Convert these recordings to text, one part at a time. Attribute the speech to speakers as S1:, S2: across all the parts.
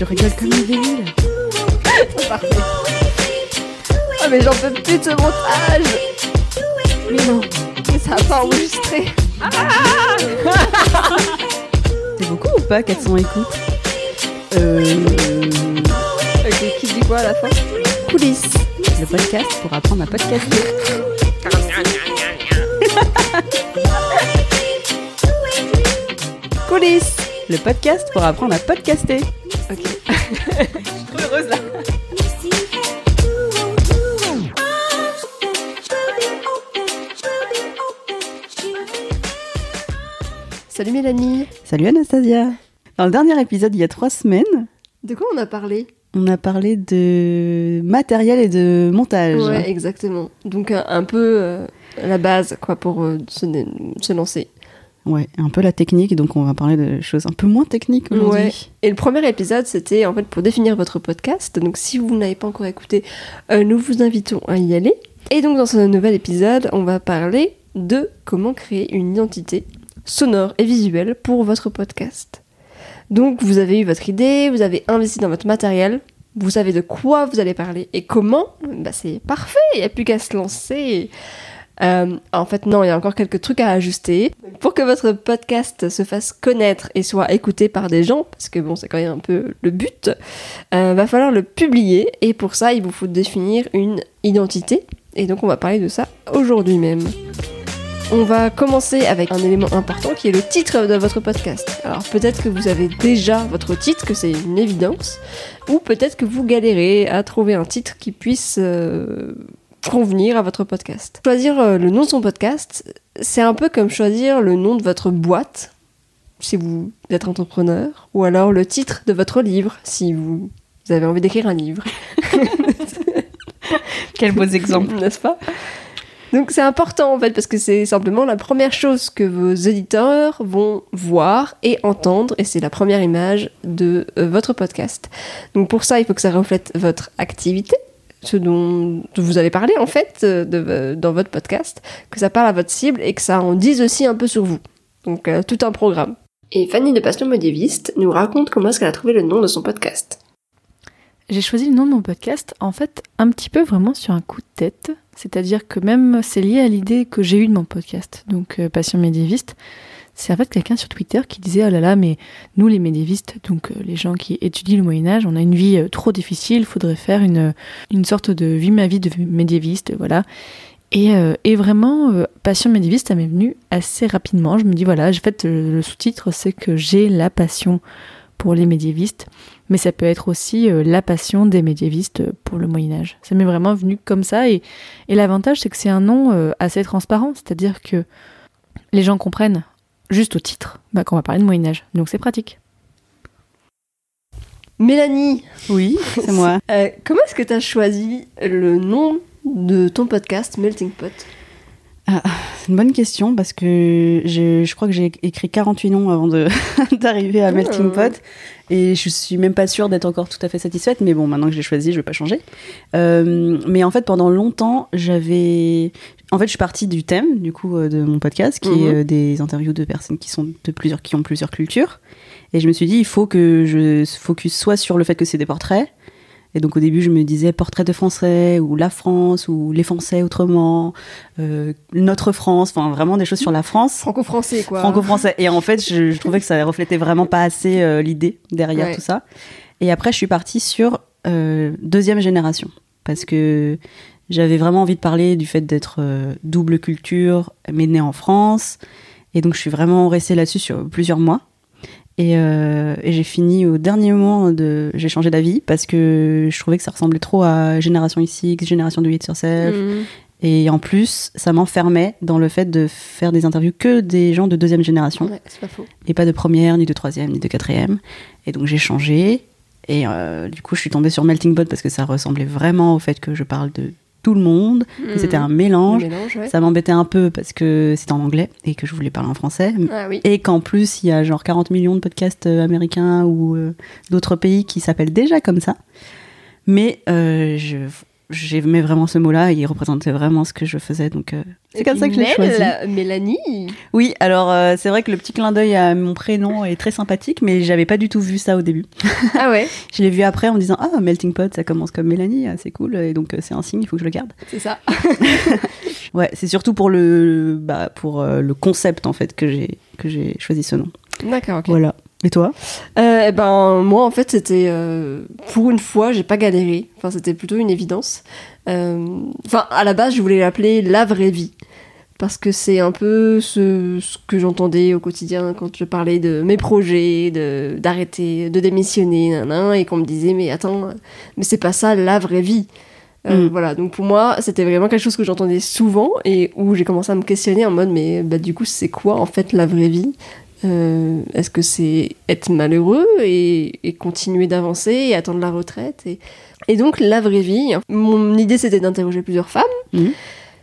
S1: je rigole comme une débile.
S2: Parfait. Ah mais j'en peux plus de ce montage Mais non, ça a pas enregistré
S1: C'est beaucoup ou pas 400 écoutes
S2: Euh... Ok, qui dit quoi à la fin
S1: Coulisses, le podcast pour apprendre à podcaster. Coulisses, le podcast pour apprendre à podcaster.
S2: Ok. Salut Mélanie
S1: Salut Anastasia. Dans le dernier épisode, il y a trois semaines,
S2: De quoi on a parlé
S1: on a parlé de matériel et de montage.
S2: Ouais, exactement. Donc un, un peu euh, la base, quoi, pour euh, se, se lancer.
S1: Ouais, un peu la technique, donc on va parler de choses un peu moins techniques aujourd'hui.
S2: Ouais. Et le premier épisode, c'était en fait pour définir votre podcast. Donc si vous n'avez pas encore écouté, euh, nous vous invitons à y aller. Et donc dans ce nouvel épisode, on va parler de comment créer une identité sonore et visuelle pour votre podcast. Donc vous avez eu votre idée, vous avez investi dans votre matériel, vous savez de quoi vous allez parler et comment, bah c'est parfait, il n'y a plus qu'à se lancer. Euh, en fait, non, il y a encore quelques trucs à ajuster. Pour que votre podcast se fasse connaître et soit écouté par des gens, parce que bon, c'est quand même un peu le but, euh, va falloir le publier. Et pour ça, il vous faut définir une identité. Et donc, on va parler de ça aujourd'hui même. On va commencer avec un élément important qui est le titre de votre podcast. Alors peut-être que vous avez déjà votre titre, que c'est une évidence, ou peut-être que vous galérez à trouver un titre qui puisse euh, convenir à votre podcast. Choisir euh, le nom de son podcast, c'est un peu comme choisir le nom de votre boîte, si vous êtes entrepreneur, ou alors le titre de votre livre, si vous avez envie d'écrire un livre.
S1: Quels beaux exemples.
S2: N'est-ce pas? Donc c'est important en fait parce que c'est simplement la première chose que vos éditeurs vont voir et entendre et c'est la première image de euh, votre podcast. Donc pour ça il faut que ça reflète votre activité, ce dont vous allez parler en fait euh, de- dans votre podcast, que ça parle à votre cible et que ça en dise aussi un peu sur vous. Donc euh, tout un programme. Et Fanny de Passion Médiéviste nous raconte comment est-ce qu'elle a trouvé le nom de son podcast.
S3: J'ai choisi le nom de mon podcast, en fait, un petit peu vraiment sur un coup de tête. C'est-à-dire que même c'est lié à l'idée que j'ai eue de mon podcast, donc euh, Passion médiéviste. C'est en fait quelqu'un sur Twitter qui disait Oh là là, mais nous les médiévistes, donc euh, les gens qui étudient le Moyen-Âge, on a une vie euh, trop difficile, faudrait faire une, une sorte de vie ma vie de médiéviste, voilà. Et, et vraiment, Passion médiéviste, ça m'est venu assez rapidement. Je me dis Voilà, en fait, le sous-titre, c'est que j'ai la passion pour les médiévistes mais ça peut être aussi euh, la passion des médiévistes pour le Moyen Âge. Ça m'est vraiment venu comme ça, et, et l'avantage c'est que c'est un nom euh, assez transparent, c'est-à-dire que les gens comprennent juste au titre bah, qu'on va parler de Moyen Âge, donc c'est pratique.
S2: Mélanie,
S1: Oui, c'est moi.
S2: euh, comment est-ce que tu as choisi le nom de ton podcast Melting Pot?
S1: C'est une bonne question parce que je, je crois que j'ai écrit 48 noms avant d'arriver à Melting
S2: Oh.
S1: Pot et je suis même pas sûre d'être encore tout à fait satisfaite, mais bon, maintenant que j'ai choisi, je vais pas changer. Euh, mais en fait, pendant longtemps, j'avais. En fait, je suis partie du thème du coup euh, de mon podcast, qui
S2: Mhm.
S1: est euh, des interviews de personnes qui sont de plusieurs, qui ont plusieurs cultures. Et je me suis dit, il faut que je focus soit sur le fait que c'est des portraits. Et donc au début, je me disais portrait de Français, ou la France, ou les Français autrement, euh, notre France, enfin vraiment des choses sur la France.
S2: Franco-français, quoi.
S1: Franco-français. Et en fait, je, je trouvais que ça reflétait vraiment pas assez euh, l'idée derrière
S2: Ouais.
S1: tout ça. Et après, je suis partie sur euh, deuxième génération. Parce que j'avais vraiment envie de parler du fait d'être double culture, mais née en France. Et donc, je suis vraiment restée là-dessus sur plusieurs mois. Et, euh, et j'ai fini au dernier moment de. J'ai changé d'avis parce que je trouvais que ça ressemblait trop à Génération XX, Génération de 8 sur Self.
S2: Mhm.
S1: Et en plus, ça m'enfermait dans le fait de faire des interviews que des gens de deuxième génération,
S2: Ouais, c'est pas faux.
S1: et pas de première, ni de troisième, ni de quatrième. Et donc j'ai changé, et euh, du coup je suis tombée sur Melting Pot parce que ça ressemblait vraiment au fait que je parle de tout le monde, et c'était un mélange.
S2: Le mélange, ouais.
S1: Ça m'embêtait un peu parce que c'était en anglais, et que je voulais parler en français.
S2: Ah oui.
S1: Et qu'en plus, il y a genre 40 millions de podcasts euh, américains ou euh, d'autres pays qui s'appellent déjà comme ça. Mais euh, je, j'aimais vraiment ce mot-là et il représentait vraiment ce que je faisais. Donc, euh, c'est comme ça que je l'ai choisi.
S2: Mélanie.
S1: Oui, alors euh, c'est vrai que le petit clin d'œil à mon prénom est très sympathique, mais j'avais pas du tout vu ça au début.
S2: Ah ouais,
S1: Je l'ai vu après en me disant Ah, Melting Pot, ça commence comme Mélanie, ah, c'est cool, et donc euh, c'est un signe, il faut que je le garde.
S2: c'est ça.
S1: Ouais, c'est surtout pour le, bah, pour, le concept en fait que j'ai que j'ai choisi ce nom.
S2: D'accord, ok.
S1: Voilà. Et toi
S2: Euh, eh ben moi en fait c'était euh, pour une fois j'ai pas galéré. Enfin c'était plutôt une évidence. Euh, enfin à la base je voulais l'appeler la vraie vie. Parce que c'est un peu ce, ce que j'entendais au quotidien quand je parlais de mes projets de d'arrêter de démissionner nan, nan, et qu'on me disait mais attends mais c'est pas ça la vraie vie. Euh,
S1: Mm.
S2: Voilà, donc pour moi, c'était vraiment quelque chose que j'entendais souvent et où j'ai commencé à me questionner en mode, mais bah, du coup, c'est quoi en fait la vraie vie? Euh, Est-ce que c'est être malheureux et, et continuer d'avancer et attendre la retraite et, et donc, la vraie vie, mon idée c'était d'interroger plusieurs femmes,
S1: Mhm.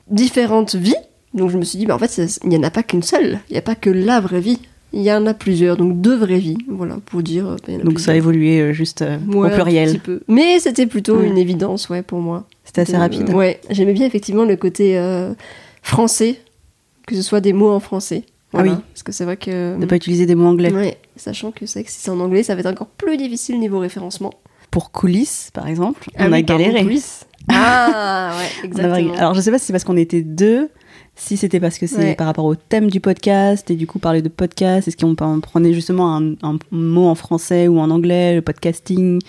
S2: différentes vies. Donc, je me suis dit, bah, en fait, il n'y en a pas qu'une seule, il n'y a pas que la vraie vie. Il y en a plusieurs, donc deux vraies vies, voilà, pour dire. bah, a
S1: Donc ça a évolué euh, juste euh,
S2: Ouais,
S1: au
S2: un petit
S1: pluriel.
S2: peu. Mais c'était plutôt
S1: Ouais.
S2: une évidence, ouais, pour moi.
S1: C'était assez
S2: Euh,
S1: rapide.
S2: Ouais, j'aimais bien effectivement le côté euh, français, que ce soit des mots en français.
S1: Ah oui.
S2: Parce que c'est vrai que.
S1: De pas utiliser des mots anglais.
S2: Ouais, sachant que c'est que si c'est en anglais, ça va être encore plus difficile niveau référencement.
S1: Pour coulisses, par exemple,
S2: Ah
S1: on a
S2: oui,
S1: galéré.
S2: coulisses. Ah, ouais, exactement.
S1: Alors je sais pas si c'est parce qu'on était deux, si c'était parce que c'est
S2: Ouais.
S1: par rapport au thème du podcast et du coup parler de podcast, est-ce qu'on on prenait justement un, un mot en français ou en anglais, le podcasting,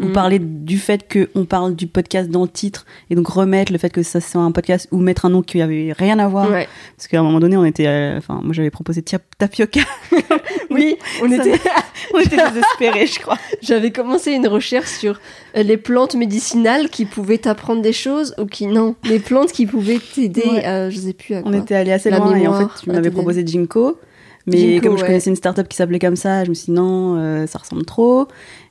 S1: ou
S2: Mhm.
S1: parler du fait qu'on parle du podcast dans le titre et donc remettre le fait que ça soit un podcast ou mettre un nom qui avait rien à voir.
S2: Ouais.
S1: Parce qu'à un moment donné, on était, euh, enfin moi j'avais proposé tapioca,
S2: Oui, on était.
S1: on était désespérés je crois.
S2: J'avais commencé une recherche sur euh, les plantes médicinales qui pouvaient t'apprendre des choses ou qui non, les plantes qui pouvaient t'aider.
S1: Ouais.
S2: à, je sais plus à quoi.
S1: On était allé assez
S2: La
S1: loin et en
S2: mémoire,
S1: fait, tu m'avais proposé Jinko. Mais comme je
S2: ouais.
S1: connaissais une startup qui s'appelait comme ça, je me suis dit non, euh, ça ressemble trop.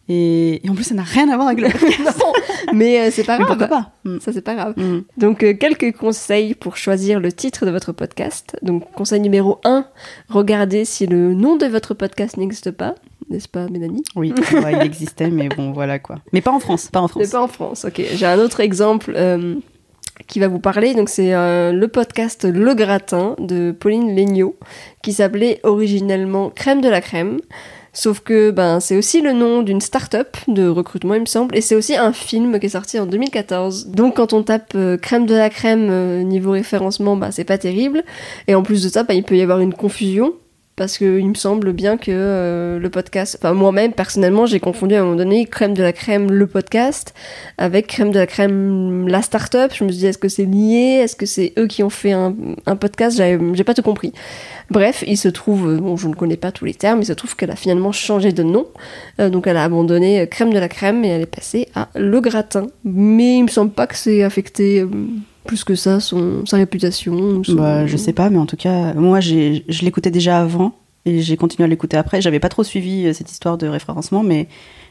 S1: Et, et en plus, ça n'a rien à voir avec le
S2: non, mais euh, c'est pas
S1: Mais
S2: grave.
S1: pourquoi pas? Mm.
S2: Ça c'est pas grave.
S1: Mm.
S2: Donc, euh, quelques conseils pour choisir le titre de votre podcast. Donc, conseil numéro 1, regardez si le nom de votre podcast n'existe pas. N'est-ce pas, Mélanie?
S1: Oui, ouais, il existait, mais bon, voilà quoi. Mais pas en France, pas en France.
S2: Mais pas en France. Ok, j'ai un autre exemple euh, qui va vous parler. Donc, c'est le podcast Le Gratin de Pauline Legnaud qui s'appelait originellement Crème de la Crème. Sauf que ben, c'est aussi le nom d'une start-up de recrutement, il me semble, et c'est aussi un film qui est sorti en 2014. Donc quand on tape euh, crème de la crème euh, niveau référencement, bah, c'est pas terrible. Et en plus de ça, bah, il peut y avoir une confusion. Parce que il me semble bien que euh, le podcast, enfin moi-même personnellement, j'ai confondu à un moment donné crème de la crème le podcast avec crème de la crème la start-up. Je me suis dit est-ce que c'est lié, est-ce que c'est eux qui ont fait un, podcast, j'ai pas tout compris. Bref, il se trouve, euh, bon, je ne connais pas tous les termes, il se trouve qu'elle a finalement changé de nom. Euh, donc elle a abandonné Crème de la Crème et elle est passée à Le Gratin. Mais il me semble pas que c'est affecté plus que ça, son, sa réputation. son-
S1: Bah, je sais pas, mais en tout cas, moi, j'ai, je l'écoutais déjà avant et j'ai continué à l'écouter après. J'avais pas trop suivi euh, cette histoire de référencement, mais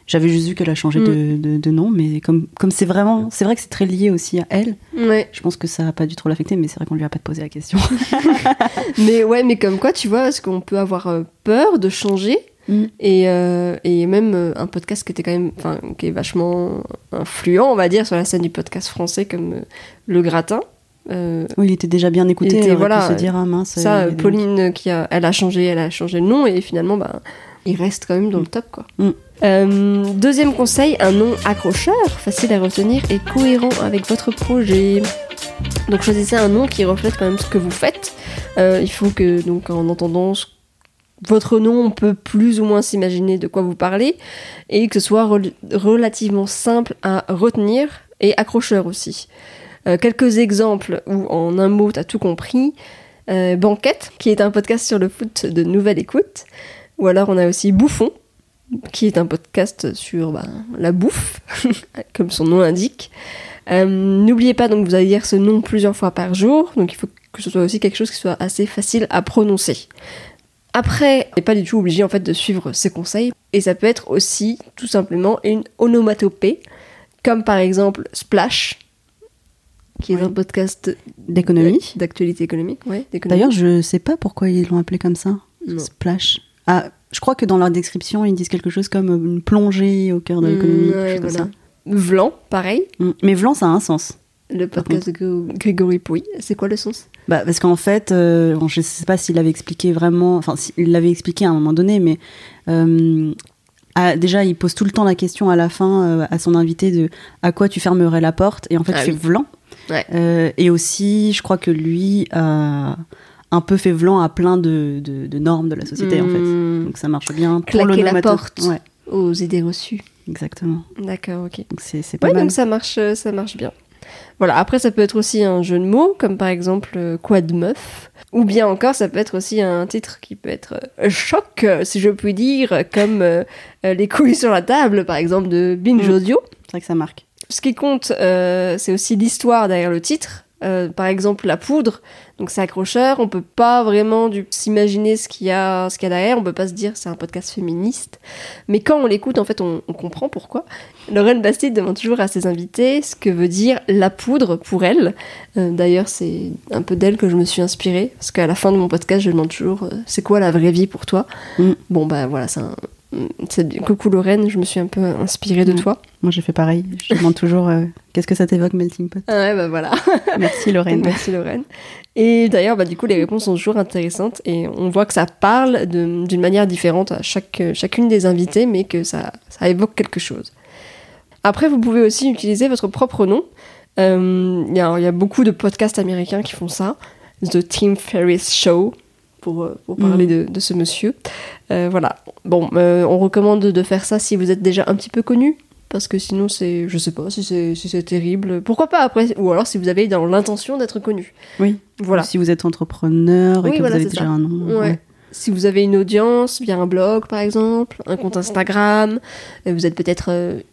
S1: j'avais juste vu qu'elle a changé
S2: Mm.
S1: de, de- de nom. Mais comme, comme c'est vraiment, c'est vrai que c'est très lié aussi à elle.
S2: Ouais.
S1: Je pense que ça a pas dû trop l'affecter, mais c'est vrai qu'on lui a pas posé la question.
S2: Mais ouais, mais comme quoi, tu vois, est-ce qu'on peut avoir euh, peur de changer
S1: Mm.
S2: et, euh, et même euh, un podcast qui était quand même, enfin, qui est vachement influent, on va dire, sur la scène du podcast français comme euh, Le Gratin. Euh,
S1: Oui, il était déjà bien écouté.
S2: Était, voilà,
S1: se dire, ah mince.
S2: ça, euh, Pauline, qui a, elle a changé, elle a changé le nom et finalement, bah, il reste quand même dans le top, quoi.
S1: Mm.
S2: Euh, deuxième conseil, un nom accrocheur, facile à retenir et cohérent avec votre projet. Donc choisissez un nom qui reflète quand même ce que vous faites. Il faut que, donc en entendant ce- votre nom, on peut plus ou moins s'imaginer de quoi vous parlez et que ce soit rel- relativement simple à retenir et accrocheur aussi. Euh, quelques exemples où en un mot t'as tout compris. Euh, Banquette, qui est un podcast sur le foot de nouvelle écoute. Ou alors on a aussi Bouffon, qui est un podcast sur bah, la bouffe, comme son nom l'indique. Euh, N'oubliez pas donc vous allez dire ce nom plusieurs fois par jour, donc il faut que ce soit aussi quelque chose qui soit assez facile à prononcer. Après, on n'est pas du tout obligé en fait de suivre ces conseils, et ça peut être aussi tout simplement une onomatopée, comme par exemple Splash, qui est un podcast
S1: D'économie.
S2: d'actualité économique. Ouais.
S1: D'ailleurs, je sais pas pourquoi ils l'ont appelé comme ça.
S2: Non.
S1: Splash. Ah, je crois que dans leur description, ils disent quelque chose comme une plongée au cœur de l'économie.
S2: Mm, ouais,
S1: chose
S2: voilà.
S1: comme
S2: Vlan, pareil.
S1: Mm. Mais Vlan, ça a un sens.
S2: Le podcast de Grégo- Grégory Pouy, c'est quoi le sens?
S1: Bah, parce qu'en fait, euh, bon, je sais pas s'il l'avait expliqué vraiment, enfin, s'il l'avait expliqué à un moment donné, mais euh, déjà, il pose tout le temps la question à la fin euh, à son invité de à quoi tu fermerais la porte, et en fait,
S2: Ah
S1: il.
S2: Ouais.
S1: Euh, et aussi, je crois que lui a un peu fait vlan à plein de, de- de normes de la société, en fait.
S2: Hmm,
S1: Donc ça marche bien. pour
S2: Claquer la porte.
S1: Ouais,
S2: Aux idées reçues.
S1: exactement.
S2: D'accord, ok.
S1: Donc c'est pas
S2: Ouais,
S1: mal.
S2: donc ça marche, ça marche bien. Voilà, après ça peut être aussi un jeu de mots, comme par exemple euh, Quoi de meuf Ou bien encore, ça peut être aussi un titre qui peut être euh, choc, euh, si je puis dire, comme euh, Les couilles sur la table, par exemple, de Binge
S1: Mm.
S2: Audio.
S1: C'est vrai que ça marque.
S2: Ce qui compte, euh, c'est aussi l'histoire derrière le titre. Euh, par exemple, la poudre, donc c'est accrocheur, on peut pas vraiment du- s'imaginer ce qu'il y a, ce qu'il y a derrière, on peut pas se dire c'est un podcast féministe, mais quand on l'écoute, en fait, on, on comprend pourquoi. Lorraine Bastide demande toujours à ses invités ce que veut dire la poudre pour elle. Euh, D'ailleurs, c'est un peu d'elle que je me suis inspirée, parce qu'à la fin de mon podcast, je demande toujours euh, c'est quoi la vraie vie pour toi?
S1: Mm.
S2: Bon, bah voilà, c'est un. C'est- Coucou Lorraine, je me suis un peu inspirée de
S1: Mm.
S2: toi.
S1: Moi, j'ai fait pareil. Je demande toujours euh, qu'est-ce que ça t'évoque, Melting Pot.
S2: Ah ouais, bah voilà.
S1: Merci, Lorraine.
S2: Merci Lorraine. Et d'ailleurs, bah, du coup, les réponses sont toujours intéressantes et on voit que ça parle d'une manière différente à chaque, chacune des invités, mais que ça, ça évoque quelque chose. Après, vous pouvez aussi utiliser votre propre nom. Euh, Il y, y a beaucoup de podcasts américains qui font ça. The Tim Ferriss Show, pour, euh, pour parler de, de ce monsieur. Euh, voilà. Bon, euh, on recommande de faire ça si vous êtes déjà un petit peu connu. Parce que sinon, c'est, je sais pas si c'est, si c'est terrible. Pourquoi pas après Ou alors si vous avez dans l'intention d'être connu.
S1: Oui.
S2: Voilà.
S1: Si vous êtes entrepreneur et
S2: Oui,
S1: que
S2: voilà,
S1: vous avez déjà
S2: ça.
S1: un nom.
S2: Ouais. Si vous avez une audience via un blog, par exemple, un compte Instagram, vous êtes peut-être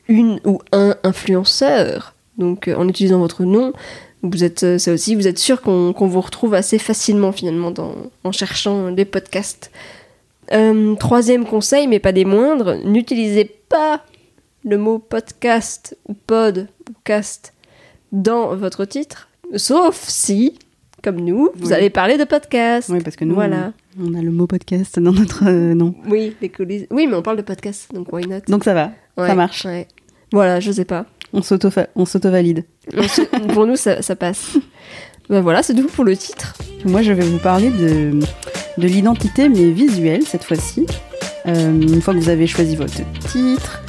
S2: une ou un influenceur. Donc, en utilisant votre nom, vous êtes, euh, ça aussi, vous êtes sûr qu'on vous retrouve assez facilement finalement dans, en cherchant des podcasts. Euh, troisième conseil, mais pas des moindres, n'utilisez pas le mot podcast ou pod ou cast dans votre titre, sauf si, comme nous, vous
S1: Oui.
S2: allez parler de podcast.
S1: Oui, parce que nous,
S2: Voilà.
S1: on a le mot podcast dans notre euh, nom.
S2: Oui, les coulisses. Oui, mais on parle de podcast, donc why not?
S1: Donc ça va,
S2: Ouais,
S1: ça marche.
S2: ouais. Voilà, je sais pas.
S1: On s'auto- on s'auto-valide.
S2: Pour nous, ça, ça passe. Ben voilà, c'est tout pour le titre.
S1: Moi, je vais vous parler de, de l'identité, mais visuelle cette fois-ci. Euh, une fois que vous avez choisi votre titre,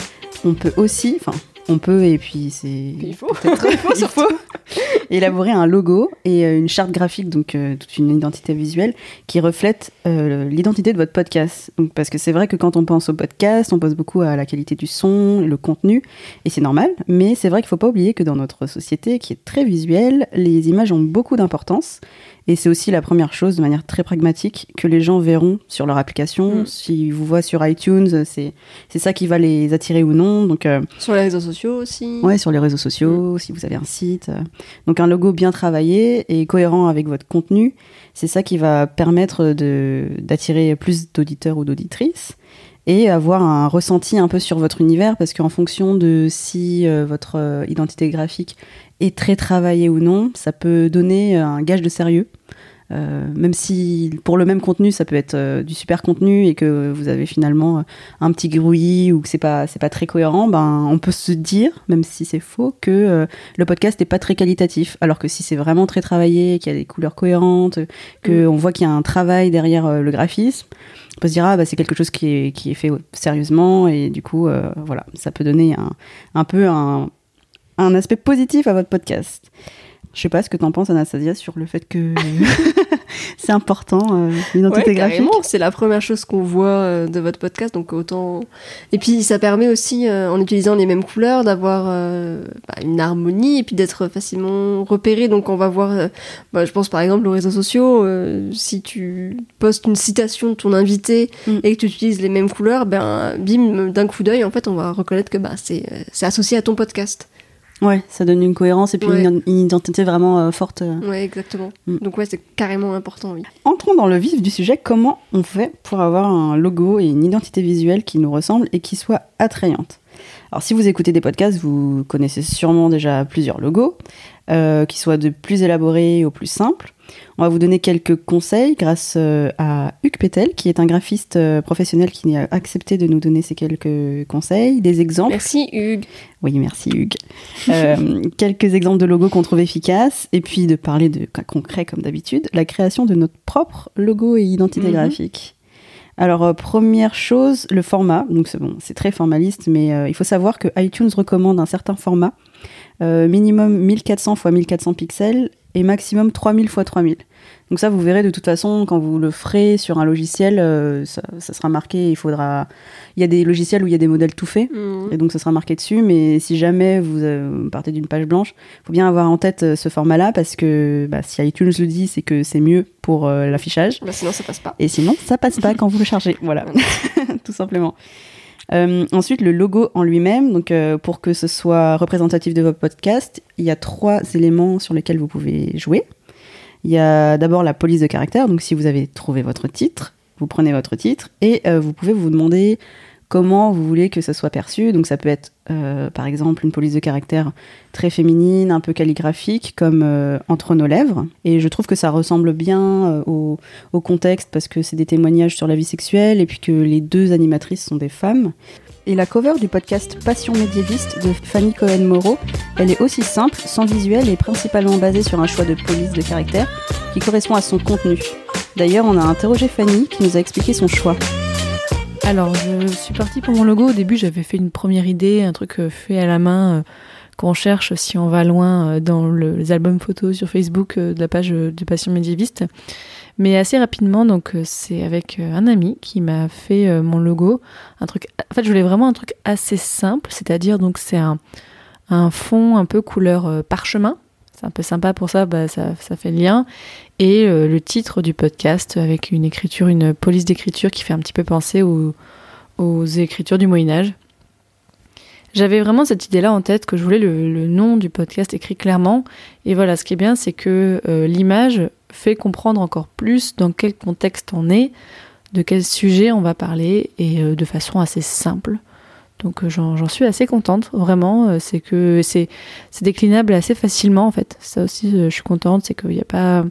S1: on peut aussi, enfin, on peut, et puis c'est.
S2: Il faut.
S1: peut-être- il faut élaborer un logo et euh, une charte graphique, donc euh, toute une identité visuelle qui reflète euh, l'identité de votre podcast. Donc, parce que c'est vrai que quand on pense au podcast, on pense beaucoup à la qualité du son, le contenu, et c'est normal, mais c'est vrai qu'il ne faut pas oublier que dans notre société qui est très visuelle, les images ont beaucoup d'importance. Et c'est aussi la première chose, de manière très pragmatique, que les gens verront sur leur application.
S2: Mm.
S1: S'ils vous voient sur iTunes, c'est c'est ça qui va les attirer ou non. Donc, euh,
S2: Sur les réseaux sociaux aussi.
S1: Ouais, sur les réseaux sociaux, si vous avez un site. euh. Donc un logo bien travaillé et cohérent avec votre contenu, c'est ça qui va permettre de d'attirer plus d'auditeurs ou d'auditrices et avoir un ressenti un peu sur votre univers parce qu'en fonction de si euh, votre euh, identité graphique est très travaillée ou non, ça peut donner un gage de sérieux. Euh, même si pour le même contenu ça peut être euh, du super contenu et que vous avez finalement euh, un petit grouillis ou que c'est pas c'est pas très cohérent, ben on peut se dire, même si c'est faux, que euh, le podcast n'est pas très qualitatif. Alors que si c'est vraiment très travaillé, qu'il y a des couleurs cohérentes, que on voit qu'il y a un travail derrière euh, le graphisme, on peut se dire ah bah c'est quelque chose qui est qui est fait sérieusement et du coup euh, voilà ça peut donner un un peu un un aspect positif à votre podcast. Je sais pas ce que t'en penses Anastasia sur le fait que c'est important euh, l'identité
S2: Ouais,
S1: graphique.
S2: c'est la première chose qu'on voit euh, de votre podcast, donc autant. Et puis ça permet aussi, euh, en utilisant les mêmes couleurs, d'avoir euh, bah, une harmonie et puis d'être facilement repéré. Donc on va voir, bah, je pense par exemple aux réseaux sociaux, si tu postes une citation de ton invité
S1: Mm.
S2: et que tu utilises les mêmes couleurs, ben bim, d'un coup d'œil, en fait, on va reconnaître que bah, c'est c'est associé à ton podcast.
S1: Ouais, ça donne une cohérence et puis
S2: Ouais.
S1: une, une identité vraiment euh, forte. euh.
S2: Ouais, exactement.
S1: Mm.
S2: Donc ouais, c'est carrément important, oui.
S1: Entrons dans le vif du sujet. Comment on fait pour avoir un logo et une identité visuelle qui nous ressemblent et qui soient attrayantes? Alors si vous écoutez des podcasts, vous connaissez sûrement déjà plusieurs logos, euh, qui soient de plus élaborés au plus simples. On va vous donner quelques conseils grâce euh, à Hugues Pétel, qui est un graphiste euh, professionnel qui a accepté de nous donner ces quelques conseils, des exemples.
S2: Merci Hugues.
S1: Oui, merci Hugues. Euh, quelques exemples de logos qu'on trouve efficaces, et puis de parler de cas concrets comme d'habitude, la création de notre propre logo et identité
S2: Mhm.
S1: graphique. Alors, euh, première chose, le format. Donc, c'est bon, c'est très formaliste, mais euh, il faut savoir que iTunes recommande un certain format, minimum 1400 x 1400 pixels et maximum 3000 x 3000. Donc ça, vous verrez de toute façon, quand vous le ferez sur un logiciel, euh, ça, ça sera marqué, il faudra... Il y a des logiciels où il y a des modèles tout faits,
S2: Mhm.
S1: et donc ça sera marqué dessus, mais si jamais vous euh, partez d'une page blanche, il faut bien avoir en tête euh, ce format-là, parce que bah, si iTunes le dit, c'est que c'est mieux pour euh, l'affichage.
S2: Bah, sinon ça passe pas.
S1: Et sinon, ça passe pas quand vous le chargez. Voilà, tout simplement. Euh, ensuite, le logo en lui-même. Donc, euh, pour que ce soit représentatif de votre podcast, il y a trois éléments sur lesquels vous pouvez jouer. Il y a d'abord la police de caractère. Donc, si vous avez trouvé votre titre, vous prenez votre titre et euh, vous pouvez vous demander comment vous voulez que ça soit perçu. Donc, ça peut être, euh, par exemple, une police de caractère très féminine, un peu calligraphique, comme euh, entre nos lèvres. Et je trouve que ça ressemble bien euh, au, au contexte parce que c'est des témoignages sur la vie sexuelle et puis que les deux animatrices sont des femmes. Et la cover du podcast Passion médiéviste de Fanny Cohen-Moreau, elle est aussi simple, sans visuel et principalement basée sur un choix de police de caractère qui correspond à son contenu. D'ailleurs, on a interrogé Fanny qui nous a expliqué son choix.
S3: Alors, je suis partie pour mon logo. Au début, j'avais fait une première idée, un truc euh, fait à la main euh, qu'on cherche si on va loin euh, dans le- les albums photos sur Facebook de la page de Passion médiéviste. Mais assez rapidement, donc c'est avec un ami qui m'a fait mon logo. Un truc. En fait, je voulais vraiment un truc assez simple, c'est-à-dire donc c'est un, fond un peu couleur parchemin. C'est un peu sympa pour ça, bah, ça, fait le lien. Et euh, le titre du podcast avec une écriture, une police d'écriture qui fait un petit peu penser aux, écritures du Moyen Âge. J'avais vraiment cette idée-là en tête que je voulais le, le nom du podcast écrit clairement. Et voilà, ce qui est bien, c'est que euh, l'image fait comprendre encore plus dans quel contexte on est, de quel sujet on va parler, et euh, de façon assez simple. Donc euh, j'en suis assez contente, vraiment. euh, c'est que c'est déclinable assez facilement en fait. Ça aussi, euh, je suis contente, c'est qu'il n'y a pas.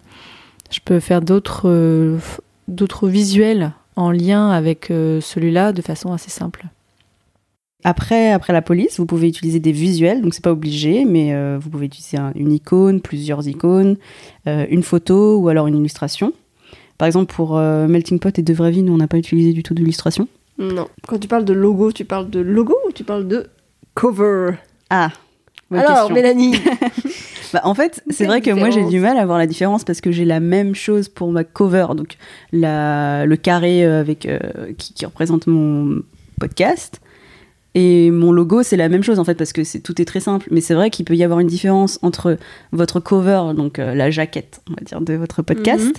S3: Je peux faire d'autres visuels en lien avec celui-là de façon assez simple.
S1: Après, après la police, vous pouvez utiliser des visuels, donc c'est pas obligé, mais vous pouvez utiliser un- une icône, plusieurs icônes, une photo ou alors une illustration. Par exemple, pour Melting Pot et De Vraie Vie, nous on n'a pas utilisé du tout d'illustration.
S2: Non. Quand tu parles de logo, tu parles de logo ou tu parles de cover?
S1: Ah, bonne
S2: Alors,
S1: question.
S2: Mélanie
S1: Bah, en fait, c'est vrai que moi j'ai du mal à voir la différence parce que j'ai la même chose pour ma cover, donc la, le carré euh, avec euh, qui, qui représente mon podcast. Et mon logo, c'est la même chose en fait parce que c'est tout est très simple. Mais c'est vrai qu'il peut y avoir une différence entre votre cover, donc euh, la jaquette, on va dire, de votre podcast,
S2: Mhm.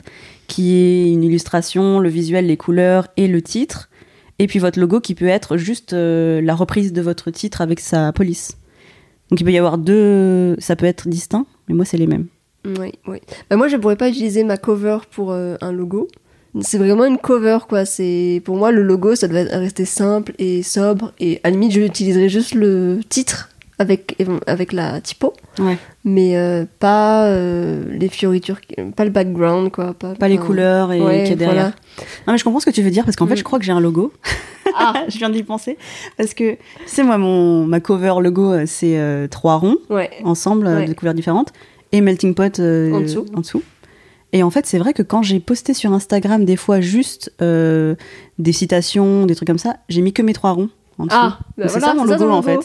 S1: qui est une illustration, le visuel, les couleurs et le titre, et puis votre logo qui peut être juste euh, la reprise de votre titre avec sa police. Donc il peut y avoir deux, ça peut être distinct, mais moi c'est les mêmes.
S2: Oui, oui. Bah, moi, je pourrais pas utiliser ma cover pour euh, un logo. C'est vraiment une cover, quoi. C'est Pour moi, le logo, ça devait rester simple et sobre. Et à la limite, je utiliserais juste le titre avec, avec la typo.
S1: Ouais.
S2: Mais euh, pas euh, les fioritures, pas le background, quoi. Pas,
S1: Pas les couleurs et
S2: ouais,
S1: qu'il y a derrière.
S2: voilà.
S1: Non mais je comprends ce que tu veux dire parce qu'en fait
S2: Mm.
S1: je crois que j'ai un logo.
S2: Ah,
S1: je viens d'y penser parce que tu sais moi mon ma cover logo euh, c'est euh, trois ronds
S2: ouais.
S1: ensemble de couleurs différentes et melting pot
S2: En dessous.
S1: en dessous. Et en fait, c'est vrai que quand j'ai posté sur Instagram des fois juste des citations, des trucs comme ça, j'ai mis que mes trois ronds en dessous.
S2: Ah, bah
S1: c'est
S2: voilà,
S1: ça mon
S2: c'est
S1: logo en fait.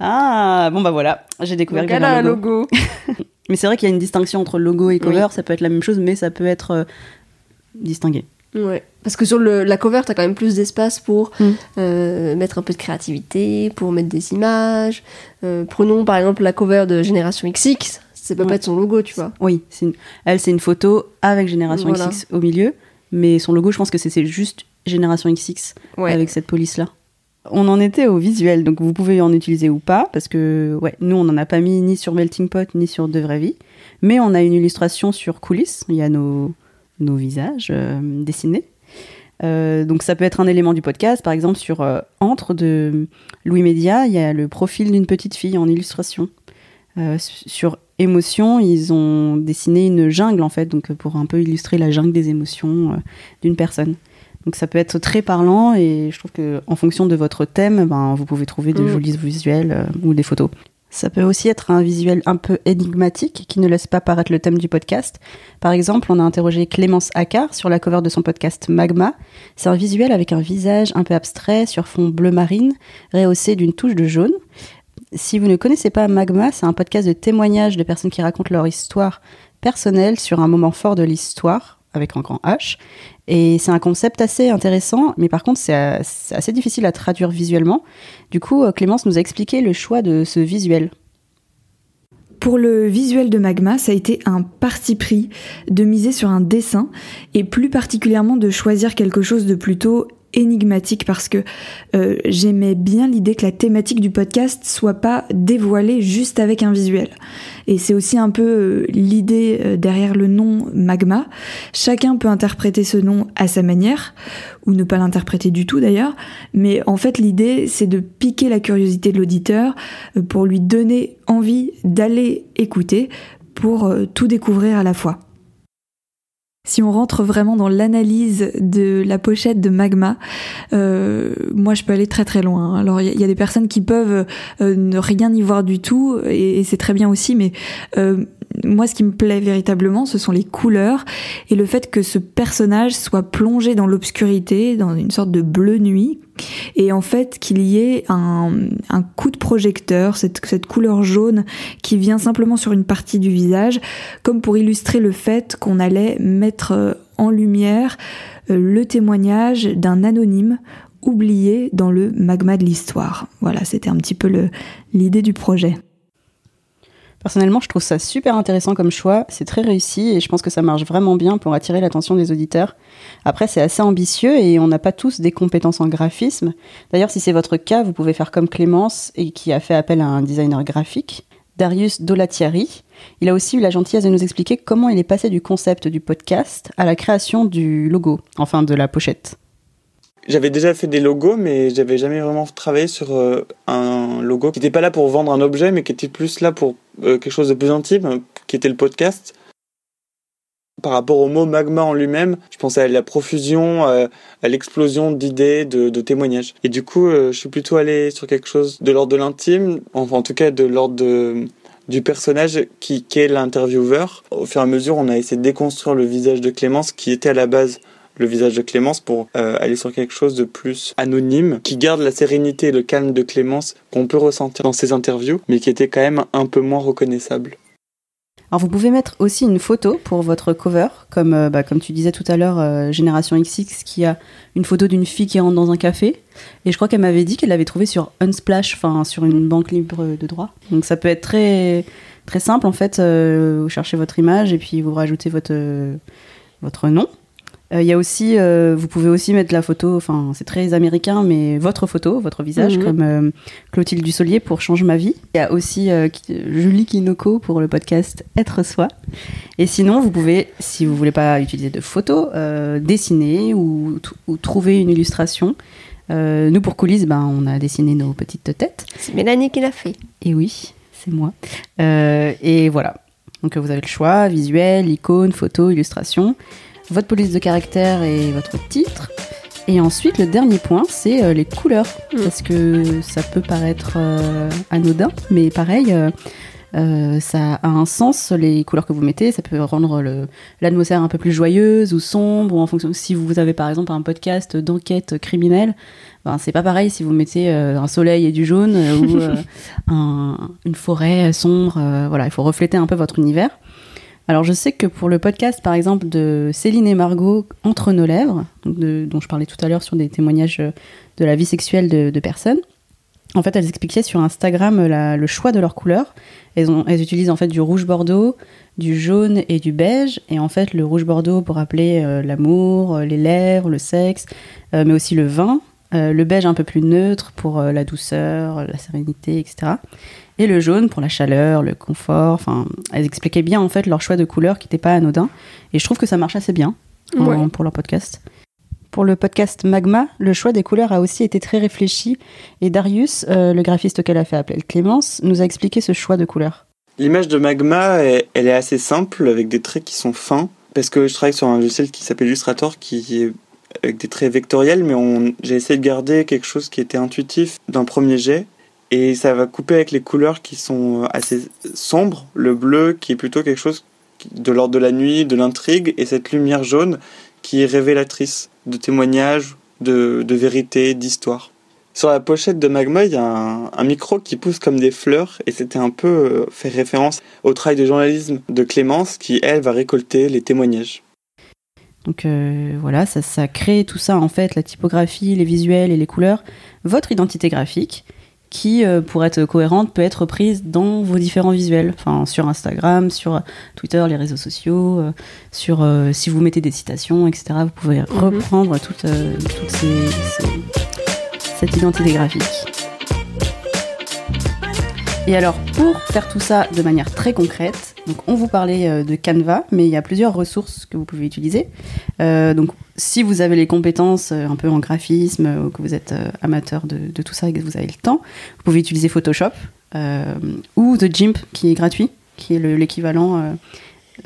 S1: Ah, bon bah voilà, j'ai découvert
S2: Donc a
S1: un logo.
S2: logo.
S1: Mais c'est vrai qu'il y a une distinction entre logo et cover, ça peut être la même chose, mais ça peut être euh, distingué.
S2: Ouais. Parce que sur le, la cover, t'as quand même plus d'espace pour
S1: Mm.
S2: euh, mettre un peu de créativité, pour mettre des images. Euh, prenons par exemple la cover de Génération XX, ça peut
S1: Ouais.
S2: pas être son logo, tu vois.
S1: Oui, c'est une- elle, c'est une photo avec Génération
S2: Voilà.
S1: XX au milieu, mais son logo, je pense que c'est c'est juste Génération XX
S2: Ouais.
S1: avec cette police-là. On en était au visuel, donc vous pouvez en utiliser ou pas, parce que ouais, nous, on n'en a pas mis ni sur Melting Pot, ni sur De Vraie Vie, mais on a une illustration sur coulisses, il y a nos, nos visages euh, dessinés. Euh, donc ça peut être un élément du podcast. Par exemple, sur euh, Entre de Louis Média, il y a le profil d'une petite fille en illustration. Sur Émotion, ils ont dessiné une jungle en fait, donc pour un peu illustrer la jungle des émotions d'une personne. Donc ça peut être très parlant et je trouve que en fonction de votre thème, ben, vous pouvez trouver de
S2: Mm.
S1: jolis visuels euh, ou des photos. Ça peut aussi être un visuel un peu énigmatique qui ne laisse pas paraître le thème du podcast. Par exemple, on a interrogé Clémence Accard sur la cover de son podcast Magma. C'est un visuel avec un visage un peu abstrait sur fond bleu marine, rehaussé d'une touche de jaune. Si vous ne connaissez pas Magma, c'est un podcast de témoignages de personnes qui racontent leur histoire personnelle sur un moment fort de l'histoire, avec un grand H. Et c'est un concept assez intéressant, mais par contre, c'est assez difficile à traduire visuellement. Du coup, euh, Clémence nous a expliqué le choix de ce visuel.
S4: Pour le visuel de Magma, ça a été un parti pris de miser sur un dessin et plus particulièrement de choisir quelque chose de plutôt énigmatique parce que euh, j'aimais bien l'idée que la thématique du podcast soit pas dévoilée juste avec un visuel. Et c'est aussi un peu euh, l'idée euh, derrière le nom Magma. Chacun peut interpréter ce nom à sa manière ou ne pas l'interpréter du tout d'ailleurs, mais en fait l'idée c'est de piquer la curiosité de l'auditeur pour lui donner envie d'aller écouter pour tout découvrir à la fois. Si on rentre vraiment dans l'analyse de la pochette de Magma, euh, moi je peux aller très très loin. Alors il y, a- des personnes qui peuvent euh, ne rien y voir du tout et, et c'est très bien aussi, mais euh, moi ce qui me plaît véritablement, ce sont les couleurs et le fait que ce personnage soit plongé dans l'obscurité, dans une sorte de bleu nuit, et en fait qu'il y ait un, coup de projecteur, cette, couleur jaune qui vient simplement sur une partie du visage, comme pour illustrer le fait qu'on allait mettre euh, en lumière euh, le témoignage d'un anonyme oublié dans le magma de l'histoire. Voilà, c'était un petit peu l'idée du projet.
S1: Personnellement, je trouve ça super intéressant comme choix. C'est très réussi et je pense que ça marche vraiment bien pour attirer l'attention des auditeurs. Après, c'est assez ambitieux et on n'a pas tous des compétences en graphisme. D'ailleurs, si c'est votre cas, vous pouvez faire comme Clémence et qui a fait appel à un designer graphique, Darius Dolatieri. Il a aussi eu la gentillesse de nous expliquer comment il est passé du concept du podcast à la création du logo, enfin de la pochette.
S5: J'avais déjà fait des logos, mais j'avais jamais vraiment travaillé sur euh, un logo qui n'était pas là pour vendre un objet, mais qui était plus là pour euh, quelque chose de plus intime, qui était le podcast. Par rapport au mot magma en lui-même, je pensais à la profusion, euh, à l'explosion d'idées, de, témoignages. Et du coup, je suis plutôt allé sur quelque chose de l'ordre de l'intime, enfin en tout cas de l'ordre du personnage qui, qui est l'intervieweur. Au fur et à mesure, on a essayé de déconstruire le visage de Clémence, qui était à la base le visage de Clémence pour euh, aller sur quelque chose de plus anonyme, qui garde la sérénité et le calme de Clémence qu'on peut ressentir dans ses interviews, mais qui était quand même un peu moins reconnaissable.
S1: Alors vous pouvez mettre aussi une photo pour votre cover, comme, euh, bah, comme tu disais tout à l'heure, euh, Génération XX qui a une photo d'une fille qui rentre dans un café. Et je crois qu'elle m'avait dit qu'elle l'avait trouvé sur Unsplash, enfin sur une banque libre de droit. Donc ça peut être très, très simple en fait. vous cherchez votre image et puis vous rajoutez votre, votre nom. Euh, y a aussi, euh, vous pouvez aussi mettre la photo, enfin c'est très américain, mais votre photo, votre visage,
S2: Mhm.
S1: comme euh, Clotilde Dussolier pour Change ma vie. Il y a aussi euh, Julie Kinoko pour le podcast Être soi. Et sinon, vous pouvez, si vous voulez pas utiliser de photos, dessiner ou, ou trouver une illustration. Nous, pour coulisses, ben, on a dessiné nos petites têtes.
S2: C'est Mélanie qui l'a fait.
S1: Et oui, c'est moi. Et voilà. Donc, vous avez le choix visuel, icône, photo, illustration, votre police de caractère et votre titre. Et ensuite, le dernier point, c'est euh, les couleurs.
S2: Mm.
S1: Parce que ça peut paraître euh, anodin, mais pareil, euh, ça a un sens, les couleurs que vous mettez. Ça peut rendre l'atmosphère un peu plus joyeuse ou sombre, ou en fonction. Si vous avez par exemple un podcast d'enquête criminelle, ben, c'est pas pareil si vous mettez un soleil et du jaune ou un- une forêt sombre. voilà, il faut refléter un peu votre univers. Alors je sais que pour le podcast par exemple de Céline et Margot Entre nos lèvres, dont je parlais tout à l'heure sur des témoignages euh, de la vie sexuelle de, personnes, en fait elles expliquaient sur Instagram euh, le choix de leurs couleurs. Elles, utilisent en fait du rouge bordeaux, du jaune et du beige. Et en fait le rouge bordeaux pour rappeler euh, l'amour, les lèvres, le sexe, mais aussi le vin. Le beige un peu plus neutre pour la douceur, la sérénité, etc. Et le jaune pour la chaleur, le confort. Enfin, elles expliquaient bien en fait leur choix de couleurs qui n'était pas anodin. Et je trouve que ça marche assez bien en-
S2: Ouais.
S1: pour leur podcast. pour le podcast Magma, le choix des couleurs a aussi été très réfléchi et Darius, euh, le graphiste qu'elle a fait appeler Clémence, nous a expliqué ce choix de couleurs.
S5: L'image de Magma, elle, elle est assez simple, avec des traits qui sont fins, parce que je travaille sur un logiciel qui s'appelle Illustrator, qui est avec des traits vectoriels, mais j'ai essayé de garder quelque chose qui était intuitif d'un premier jet. Et ça va couper avec les couleurs qui sont assez sombres, le bleu qui est plutôt quelque chose de l'ordre de la nuit, de l'intrigue, et cette lumière jaune qui est révélatrice de témoignages, de, de vérité, d'histoire. Sur la pochette de Magma, il y a un, un micro qui pousse comme des fleurs, et c'était un peu euh, fait référence au travail de journalisme de Clémence, qui elle va récolter les témoignages.
S1: Donc euh, voilà, ça, ça crée tout ça en fait, la typographie, les visuels et les couleurs, votre identité graphique, qui, euh, pour être cohérente, peut être prise dans vos différents visuels, enfin sur Instagram, sur Twitter, les réseaux sociaux, euh, sur euh, si vous mettez des citations, etc. Vous pouvez reprendre toute, euh, toute ces- ces- cette identité graphique. Et alors, pour faire tout ça de manière très concrète, donc on vous parlait euh, de Canva, mais il y a plusieurs ressources que vous pouvez utiliser. Euh, donc, si vous avez les compétences euh, un peu en graphisme, ou que vous êtes amateur de, de tout ça et que vous avez le temps, vous pouvez utiliser Photoshop euh, ou The Gimp, qui est gratuit, qui est le- l'équivalent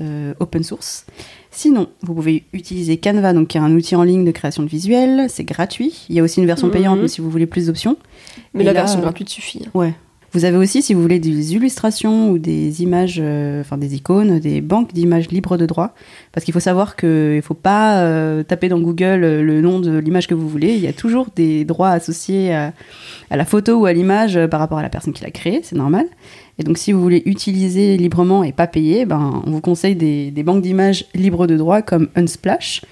S1: euh, open source. Sinon, vous pouvez utiliser Canva, donc qui est un outil en ligne de création de visuels, c'est gratuit. Il y a aussi une version
S2: Mhm.
S1: payante, mais si vous voulez plus d'options.
S2: Mais
S1: Et
S2: la
S1: là,
S2: version gratuite suffit. hein.
S1: Ouais. Vous avez aussi, si vous voulez, des illustrations ou des images, euh, enfin des icônes, des banques d'images libres de droit. Parce qu'il faut savoir qu'il ne faut pas euh, taper dans Google euh, le nom de l'image que vous voulez. Il y a toujours des droits associés à, la photo ou à l'image par rapport à la personne qui l'a créée, c'est normal. Et donc, si vous voulez utiliser librement et pas payer, ben, on vous conseille des, banques d'images libres de droit comme Unsplash.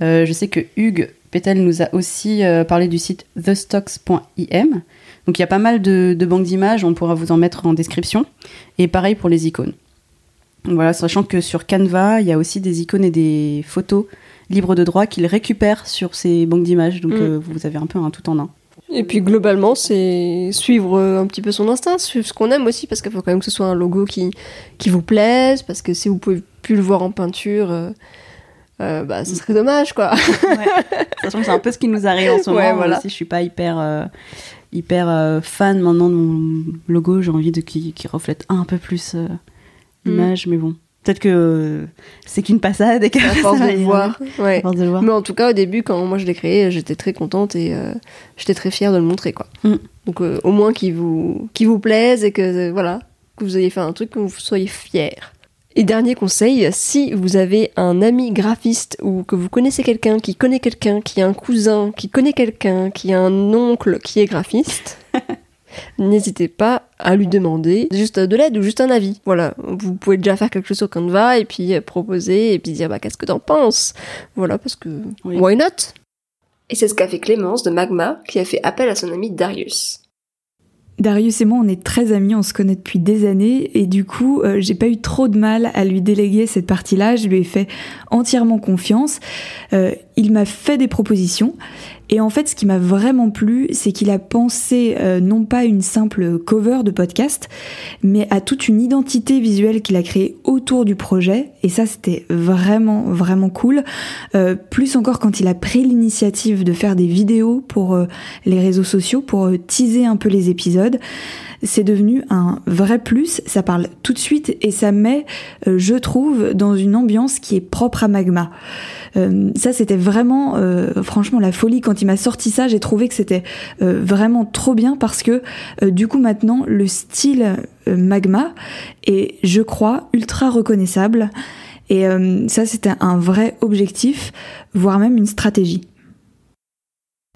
S1: Je sais que Hugues Petel nous a aussi parlé du site thestocks.im. Donc il y a pas mal de, de banques d'images, on pourra vous en mettre en description. Et pareil pour les icônes. Donc Voilà, sachant que sur Canva, il y a aussi des icônes et des photos libres de droit qu'ils récupèrent sur ces banques d'images. Donc
S2: Mm.
S1: euh, vous avez un peu un tout en un.
S2: Et puis globalement, c'est suivre euh, un petit peu son instinct, suivre ce qu'on aime aussi, parce qu'il faut quand même que ce soit un logo qui, qui vous plaise, parce que si vous pouvez plus le voir en peinture, euh, euh, bah, ce serait dommage, quoi.
S1: Sachant que c'est un peu ce qui nous arrive en ce moment.
S2: Ouais,
S1: Moi
S2: voilà.
S1: aussi, je suis pas hyper, euh, hyper euh, fan maintenant de mon logo. J'ai envie de qu'il qu'il reflète un peu plus euh, l'image, mais bon. Peut-être que euh, c'est qu'une passade et que
S2: à force de voir. Ouais.
S1: Force de le voir.
S2: Mais en tout cas, au début, quand moi je l'ai créé, j'étais très contente et j'étais très fière de le montrer, quoi.
S1: Mm.
S2: Donc au moins qu'il vous, qu'il vous plaise et que voilà, que vous ayez fait un truc, que vous soyez fiers. Et dernier conseil, si vous avez un ami graphiste ou que vous connaissez quelqu'un qui connaît quelqu'un, qui a un cousin qui connaît quelqu'un, qui a un oncle qui est graphiste, n'hésitez pas à lui demander juste de l'aide ou juste un avis. Voilà, vous pouvez déjà faire quelque chose sur Canva et puis euh, proposer et puis dire bah qu'est-ce que t'en penses? Voilà, parce que
S1: Oui.
S2: why not? Et c'est ce qu'a fait Clémence de Magma qui a fait appel à son ami Darius.
S4: Darius et moi, on est très amis, on se connaît depuis des années, et du coup, euh, j'ai pas eu trop de mal à lui déléguer cette partie-là. Je lui ai fait entièrement confiance. Euh, il m'a fait des propositions, et en fait, ce qui m'a vraiment plu, c'est qu'il a pensé euh, non pas une simple cover de podcast, mais à toute une identité visuelle qu'il a créée autour du projet, et ça, c'était vraiment vraiment cool. Euh, plus encore quand il a pris l'initiative de faire des vidéos pour euh, les réseaux sociaux pour teaser un peu les épisodes. C'est devenu un vrai plus, ça parle tout de suite et ça met, je trouve, dans une ambiance qui est propre à Magma. Ça, c'était vraiment, franchement, la folie. Quand il m'a sorti ça, j'ai trouvé que c'était euh, vraiment trop bien parce que, euh, du coup, maintenant, le style euh, Magma est, je crois, ultra reconnaissable. Et ça, c'était un vrai objectif, voire même une stratégie.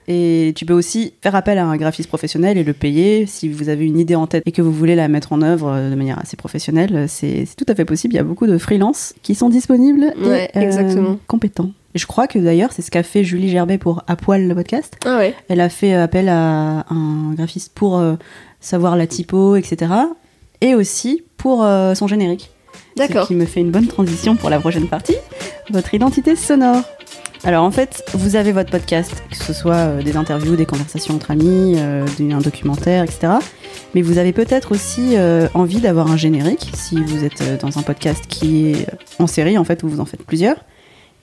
S1: Et tu peux aussi faire appel à un graphiste professionnel et le payer si vous avez une idée en tête et que vous voulez la mettre en œuvre de manière assez professionnelle. C'est tout à fait possible. Il y a beaucoup de freelances qui sont disponibles
S2: Ouais,
S1: et euh,
S2: exactement.
S1: compétents. Je crois que d'ailleurs, c'est ce qu'a fait Julie Gerbet pour À Poil le podcast.
S2: Ah ouais
S1: Elle a fait appel à un graphiste pour euh, savoir la typo, etc. Et aussi pour euh, son générique. Ce
S2: D'accord.
S1: qui me fait une bonne transition pour la prochaine partie, votre identité sonore. Alors en fait, vous avez votre podcast, que ce soit euh, des interviews, des conversations entre amis, euh, d'un documentaire, etc. Mais vous avez peut-être aussi euh, envie d'avoir un générique, si vous êtes dans un podcast qui est en série, en fait, où vous en faites plusieurs.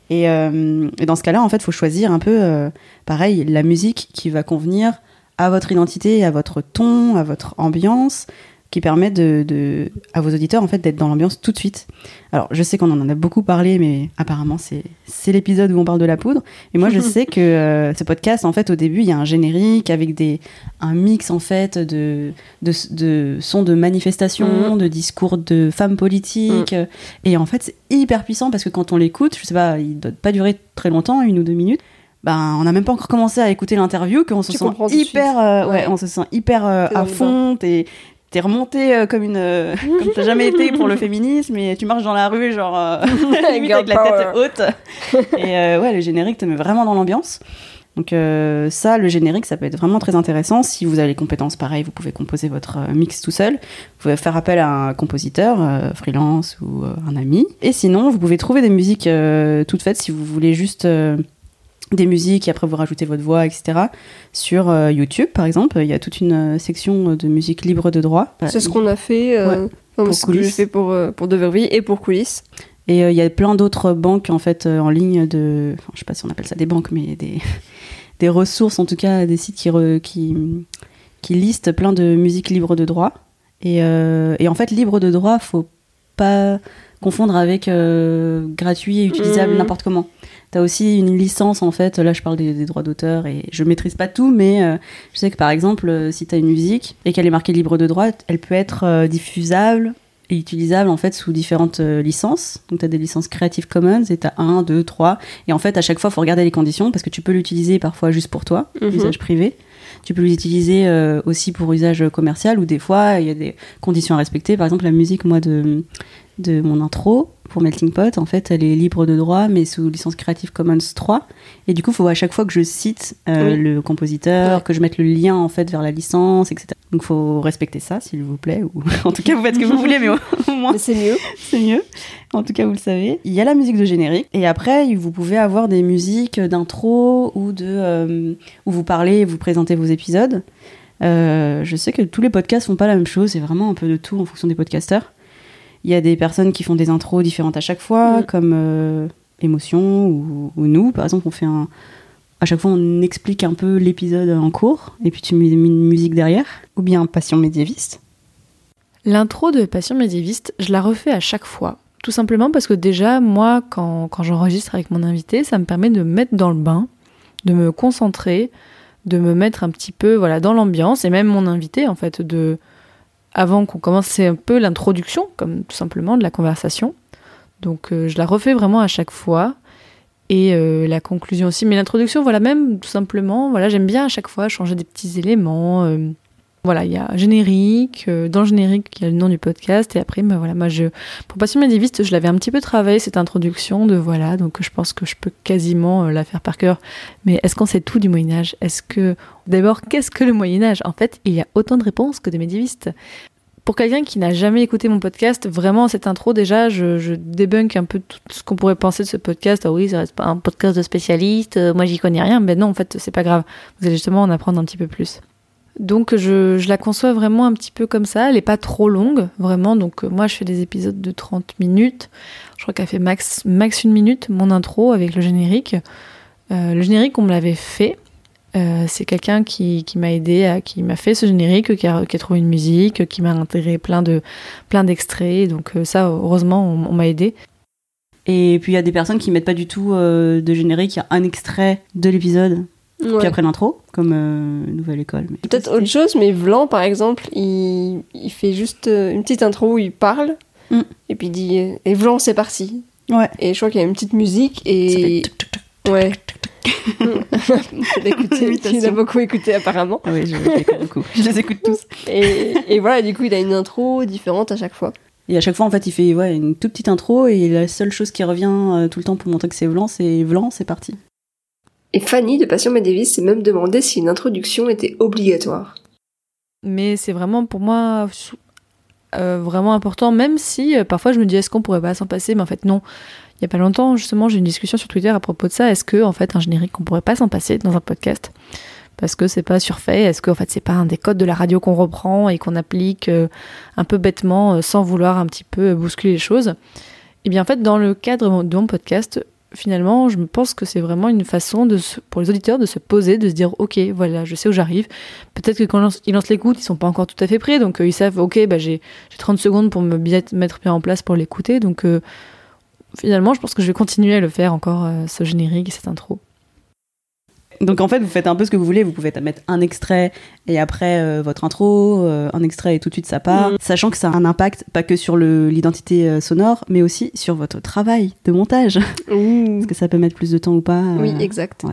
S1: Et, et dans ce cas-là, en fait, il faut choisir un peu, pareil, la musique qui va convenir à votre identité, à votre ton, à votre ambiance, qui permet de, de- à vos auditeurs en fait d'être dans l'ambiance tout de suite. Alors, je sais qu'on en a beaucoup parlé, mais apparemment c'est l'épisode où on parle de la poudre. Et moi, je sais que euh, ce podcast, en fait, au début, il y a un générique avec des un mix en fait de de, de sons de manifestations, de discours de femmes politiques. Et en fait, c'est hyper puissant parce que quand on l'écoute, je sais pas, il doit pas durer très longtemps, une ou deux minutes. Ben, on n'a même pas encore commencé à écouter l'interview qu'on se sent hyper, euh, ouais,
S2: Ouais.
S1: on se sent hyper euh, à fond. T'es remonté euh, comme une, euh, comme t'as jamais été pour le féminisme et tu marches dans la rue genre euh, limite avec la tête haute. Et euh, ouais, le générique te met vraiment dans l'ambiance. Donc ça, le générique, ça peut être vraiment très intéressant. Si vous avez les compétences pareilles, vous pouvez composer votre mix tout seul. Vous pouvez faire appel à un compositeur, freelance ou un ami. Et sinon, vous pouvez trouver des musiques toutes faites si vous voulez juste des musiques et après vous rajoutez votre voix, etc. Sur euh, YouTube, par exemple, il y a toute une euh, section de musique libre de droit.
S2: C'est ce qu'on a fait. euh,
S1: Pour
S2: ce que pour, euh, et pour Coulisses.
S1: Et euh, il y a plein d'autres banques en fait euh, en ligne de, enfin, je sais pas si on appelle ça des banques, mais des, des ressources en tout cas, des sites qui, re- qui, qui listent plein de musique libre de droit. Et, euh, et en fait, libre de droit, faut pas confondre avec euh, gratuit et utilisable
S2: Mhm.
S1: n'importe comment. T'as aussi une licence en fait. Là, je parle des, des droits d'auteur et je maîtrise pas tout, mais euh, je sais que par exemple, euh, si t'as une musique et qu'elle est marquée libre de droit, elle peut être euh, diffusable et utilisable en fait sous différentes euh, licences. Donc tu as des licences Creative Commons et tu as 1, 2, 3. Et en fait, à chaque fois, il faut regarder les conditions parce que tu peux l'utiliser parfois juste pour toi,
S2: Mhm.
S1: usage privé. Tu peux l'utiliser euh, aussi pour usage commercial ou des fois, il y a des conditions à respecter. Par exemple, la musique, moi, de, de mon intro pour Melting Pot, en fait, elle est libre de droit mais sous licence Creative Commons 3. Et du coup, il faut à chaque fois que je cite euh,
S2: Oui.
S1: le compositeur,
S2: Ouais.
S1: que je mette le lien en fait vers la licence, etc. Donc, faut respecter ça, s'il vous plaît. Ou en tout cas, vous faites ce que vous voulez, mais au moins
S2: c'est mieux.
S1: c'est mieux. En tout cas, vous le savez. Il y a la musique de générique. Et après, vous pouvez avoir des musiques d'intro ou de euh, où vous parlez et vous présentez vos épisodes. Euh, je sais que tous les podcasts font pas la même chose. C'est vraiment un peu de tout en fonction des podcasteurs. Il y a des personnes qui font des intros différentes à chaque fois,
S2: Mm.
S1: comme euh, Émotion ou, ou nous. Par exemple, on fait un. À chaque fois, on explique un peu l'épisode en cours, et puis tu mets une musique derrière. Ou bien Passion médiéviste.
S3: L'intro de Passion médiéviste, je la refais à chaque fois. Tout simplement parce que déjà, moi, quand, quand j'enregistre avec mon invité, ça me permet de me mettre dans le bain, de me concentrer, de me mettre un petit peu voilà, dans l'ambiance, et même mon invité, en fait, de avant qu'on commence, c'est un peu l'introduction, comme tout simplement de la conversation. Donc euh, je la refais vraiment à chaque fois. Et euh, la conclusion aussi. Mais l'introduction, voilà, même tout simplement, voilà, j'aime bien à chaque fois changer des petits éléments. euh, voilà, il y a générique, euh, dans générique, il y a le nom du podcast, et après, bah, voilà, moi, je, pour Passion médiéviste, je l'avais un petit peu travaillé, cette introduction de voilà, donc je pense que je peux quasiment euh, la faire par cœur. Mais est-ce qu'on sait tout du Moyen-Âge Est-ce que, d'abord, qu'est-ce que le Moyen-Âge En fait, il y a autant de réponses que de médiévistes. Pour quelqu'un qui n'a jamais écouté mon podcast, vraiment, cette intro, déjà, je, je débunk un peu tout ce qu'on pourrait penser de ce podcast. Ah oui, ça reste pas un podcast de spécialiste, euh, moi, j'y connais rien. Mais non, en fait, c'est pas grave. Vous allez justement en apprendre un petit peu plus. Donc je, la conçois vraiment un petit peu comme ça, elle est pas trop longue, vraiment. Donc euh, moi je fais des épisodes de 30 minutes. Je crois qu'elle fait max, une minute, mon intro avec le générique. Euh, le générique, on me l'avait fait. Euh, c'est quelqu'un qui, qui m'a aidé, qui m'a fait ce générique, qui a, trouvé une musique, qui m'a intégré plein de plein d'extraits. Donc ça, heureusement, on, m'a aidé.
S1: Et puis il y a des personnes qui mettent pas du tout de générique, il y a un extrait de l'épisode,
S2: Ouais.
S1: puis après l'intro, comme euh, Nouvelle École.
S2: Peut-être autre chose, mais Vlan, par exemple, il, il fait juste euh, une petite intro où il parle,
S1: Mm.
S2: et puis il dit Et Vlan, c'est parti.
S1: Ouais.
S2: Et je crois qu'il y a une petite musique,
S1: Ça fait
S2: et.
S1: tuc, tuc.
S2: Ouais. tu l'as beaucoup écouté apparemment.
S1: Ah oui, je, je les écoute beaucoup. Je les écoute tous.
S2: Et, et voilà, du coup, il a une intro différente à chaque fois.
S1: Et à chaque fois, en fait, il fait ouais, une toute petite intro et la seule chose qui revient euh, tout le temps pour montrer que c'est Vlan, c'est Vlan, c'est parti.
S2: Et Fanny de Passion Médiéviste s'est même demandé si une introduction était obligatoire.
S3: Mais c'est vraiment pour moi euh, vraiment important, même si euh, parfois je me dis est-ce qu'on pourrait pas s'en passer, mais en fait non. Il y a pas longtemps justement j'ai une discussion sur Twitter à propos de ça. Est-ce que en fait un générique on pourrait pas s'en passer dans un podcast? Parce que c'est pas surfait Est-ce que en fait c'est pas un des codes de la radio qu'on reprend et qu'on applique euh, un peu bêtement sans vouloir un petit peu bousculer les choses? Eh bien en fait dans le cadre de mon podcast finalement, je pense que c'est vraiment une façon pour les auditeurs de se poser, de se dire ok, voilà, je sais où j'arrive. Peut-être que quand ils lancent l'écoute, ils sont pas encore tout à fait prêts, donc euh, ils savent ok, bah, j'ai j'ai 30 secondes pour me bien- mettre bien en place pour l'écouter. Donc euh, finalement, je pense que je vais continuer à le faire encore, euh, ce générique et cette intro.
S1: Donc en fait, vous faites un peu ce que vous voulez. Vous pouvez mettre un extrait et après euh, votre intro, euh, un extrait et tout de suite ça part.
S2: Mhm.
S1: Sachant que ça a un impact pas que sur l'identité euh, sonore, mais aussi sur votre travail de montage. Est-ce que ça peut mettre plus de temps ou pas
S2: Oui, exact.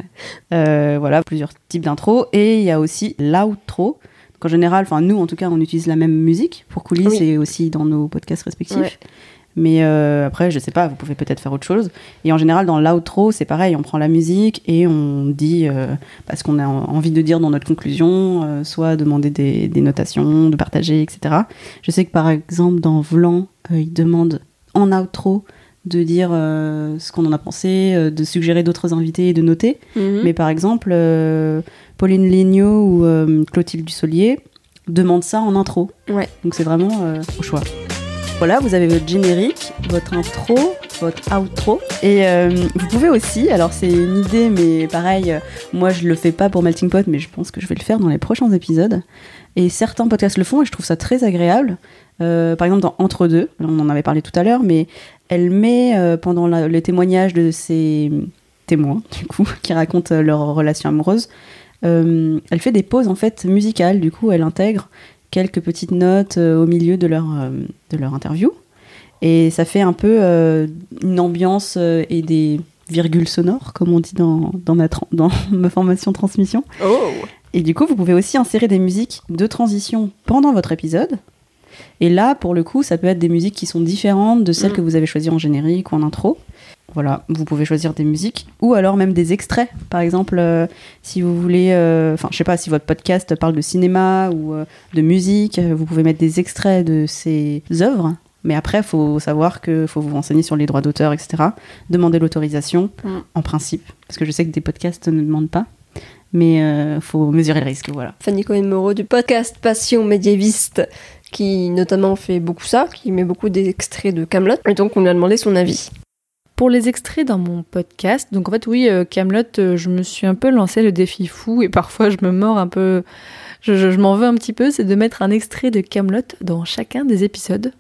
S1: Voilà, plusieurs types d'intro. Et il y a aussi l'outro. En général, enfin nous en tout cas, on utilise la même musique pour coulisses
S2: Oui.
S1: et aussi dans nos podcasts respectifs.
S2: Ouais.
S1: Mais euh, après, je sais pas, vous pouvez peut-être faire autre chose. Et en général, dans l'outro, c'est pareil, on prend la musique et on dit euh, parce qu'on a en- envie de dire dans notre conclusion, euh, soit demander des, des notations, de partager, etc. Je sais que par exemple, dans Vlan, euh, ils demandent en outro de dire ce qu'on en a pensé, de suggérer d'autres invités et de noter.
S2: Mhm.
S1: Mais par exemple, Pauline Lignot ou Clotilde Dussolier demandent ça en intro.
S2: Ouais.
S1: Donc c'est vraiment au choix. Voilà, vous avez votre générique, votre intro, votre outro. Et euh, vous pouvez aussi, alors c'est une idée, mais pareil, euh, moi je le fais pas pour Melting Pot, mais je pense que je vais le faire dans les prochains épisodes. Et certains podcasts le font et je trouve ça très agréable. Euh, par exemple, dans Entre deux, on en avait parlé tout à l'heure, mais elle met pendant la- les témoignages de ses témoins, du coup, qui racontent leur relation amoureuse, elle fait des pauses en fait musicales. Du coup, elle intègre quelques petites notes euh, au milieu de leur, euh, de leur interview. Et ça fait un peu euh, une ambiance et des virgules sonores, comme on dit dans, dans, ma, dans ma formation transmission.
S2: Oh
S1: Et du coup, vous pouvez aussi insérer des musiques de transition pendant votre épisode. Et là, pour le coup, ça peut être des musiques qui sont différentes de celles
S2: Mm.
S1: que vous avez choisies en générique ou en intro. Voilà, vous pouvez choisir des musiques ou alors même des extraits. Par exemple, euh, si vous voulez, euh, enfin, je sais pas, si votre podcast parle de cinéma ou euh, de musique, euh, vous pouvez mettre des extraits de ces œuvres. Mais après, il faut savoir qu'il faut vous renseigner sur les droits d'auteur, etc. Demander l'autorisation,
S2: Mm.
S1: en principe. Parce que je sais que des podcasts ne demandent pas. Mais il faut mesurer le risque, voilà.
S2: Fanny Cohen-Moreau du podcast Passion médiéviste, qui notamment fait beaucoup ça, qui met beaucoup d'extraits de Camelot, et donc on lui a demandé son avis.
S3: Pour les extraits dans mon podcast, donc en fait oui, euh, Camelot, euh, je me suis un peu lancé le défi fou et parfois je me mords un peu, je, m'en veux un petit peu, c'est de mettre un extrait de Camelot dans chacun des épisodes.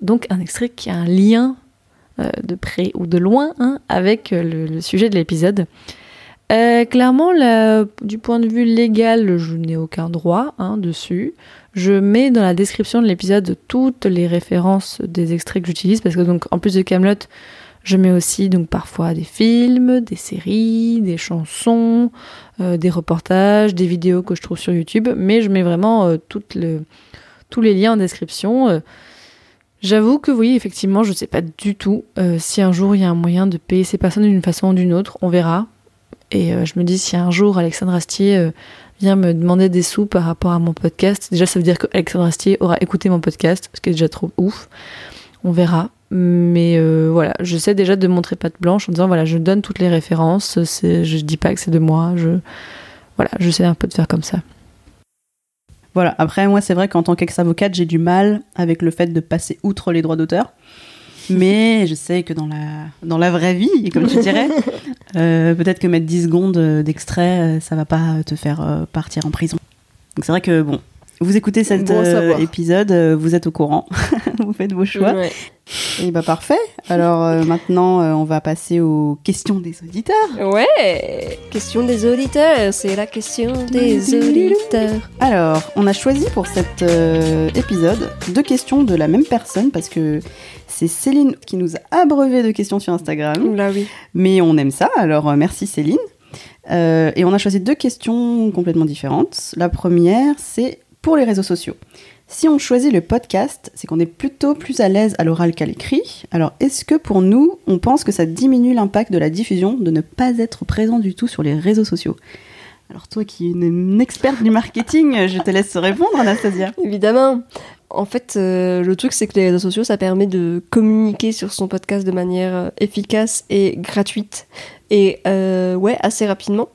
S3: Donc un extrait qui a un lien euh, de près ou de loin hein, avec le, sujet de l'épisode. Clairement, du point de vue légal, je n'ai aucun droit hein, dessus. Je mets dans la description de l'épisode toutes les références des extraits que j'utilise parce que donc en plus de Camelot, je mets aussi donc parfois des films, des séries, des chansons, euh, des reportages, des vidéos que je trouve sur YouTube, mais je mets vraiment euh, tous les liens en description. Euh, J'avoue que oui, effectivement, je ne sais pas du tout si un jour il y a un moyen de payer ces personnes d'une façon ou d'une autre, on verra. Et je me dis si un jour Alexandre Astier vient me demander des sous par rapport à mon podcast, déjà ça veut dire que Alexandre Astier aura écouté mon podcast, ce qui est déjà trop ouf. On verra. Mais euh, voilà, j'essaie déjà de montrer patte blanche en disant voilà, je donne toutes les références, c'est, je dis pas que c'est de moi, je voilà, j'essaie un peu de faire comme ça.
S1: Voilà, après, moi, c'est vrai qu'en tant qu'ex-avocate, j'ai du mal avec le fait de passer outre les droits d'auteur. Mais je sais que dans la, dans la vraie vie, comme tu dirais, euh, peut-être que mettre 10 secondes euh, d'extrait, ça va pas te faire partir en prison. Donc c'est vrai que, bon, vous écoutez cet
S2: Bon
S1: euh, épisode, euh, vous êtes au courant, vous faites vos choix.
S2: Ouais.
S1: Et bah parfait. Alors euh, maintenant, euh, on va passer aux questions des auditeurs.
S2: Ouais Question des auditeurs, c'est la question des auditeurs.
S1: Alors, on a choisi pour cet euh, épisode deux questions de la même personne parce que c'est Céline qui nous a abreuvé de questions sur Instagram.
S2: Là oui.
S1: Mais on aime ça, alors euh, merci Céline. Euh, et on a choisi deux questions complètement différentes. La première, c'est pour les réseaux sociaux. Si on choisit le podcast, c'est qu'on est plutôt plus à l'aise à l'oral qu'à l'écrit. Alors, est-ce que pour nous, on pense que ça diminue l'impact de la diffusion de ne pas être présent du tout sur les réseaux sociaux? Alors, toi qui es une experte du marketing, je te laisse répondre, Anastasia.
S2: Évidemment. En fait, euh, le truc, c'est que les réseaux sociaux, ça permet de communiquer sur son podcast de manière euh, efficace et gratuite. Et euh, ouais, assez rapidement.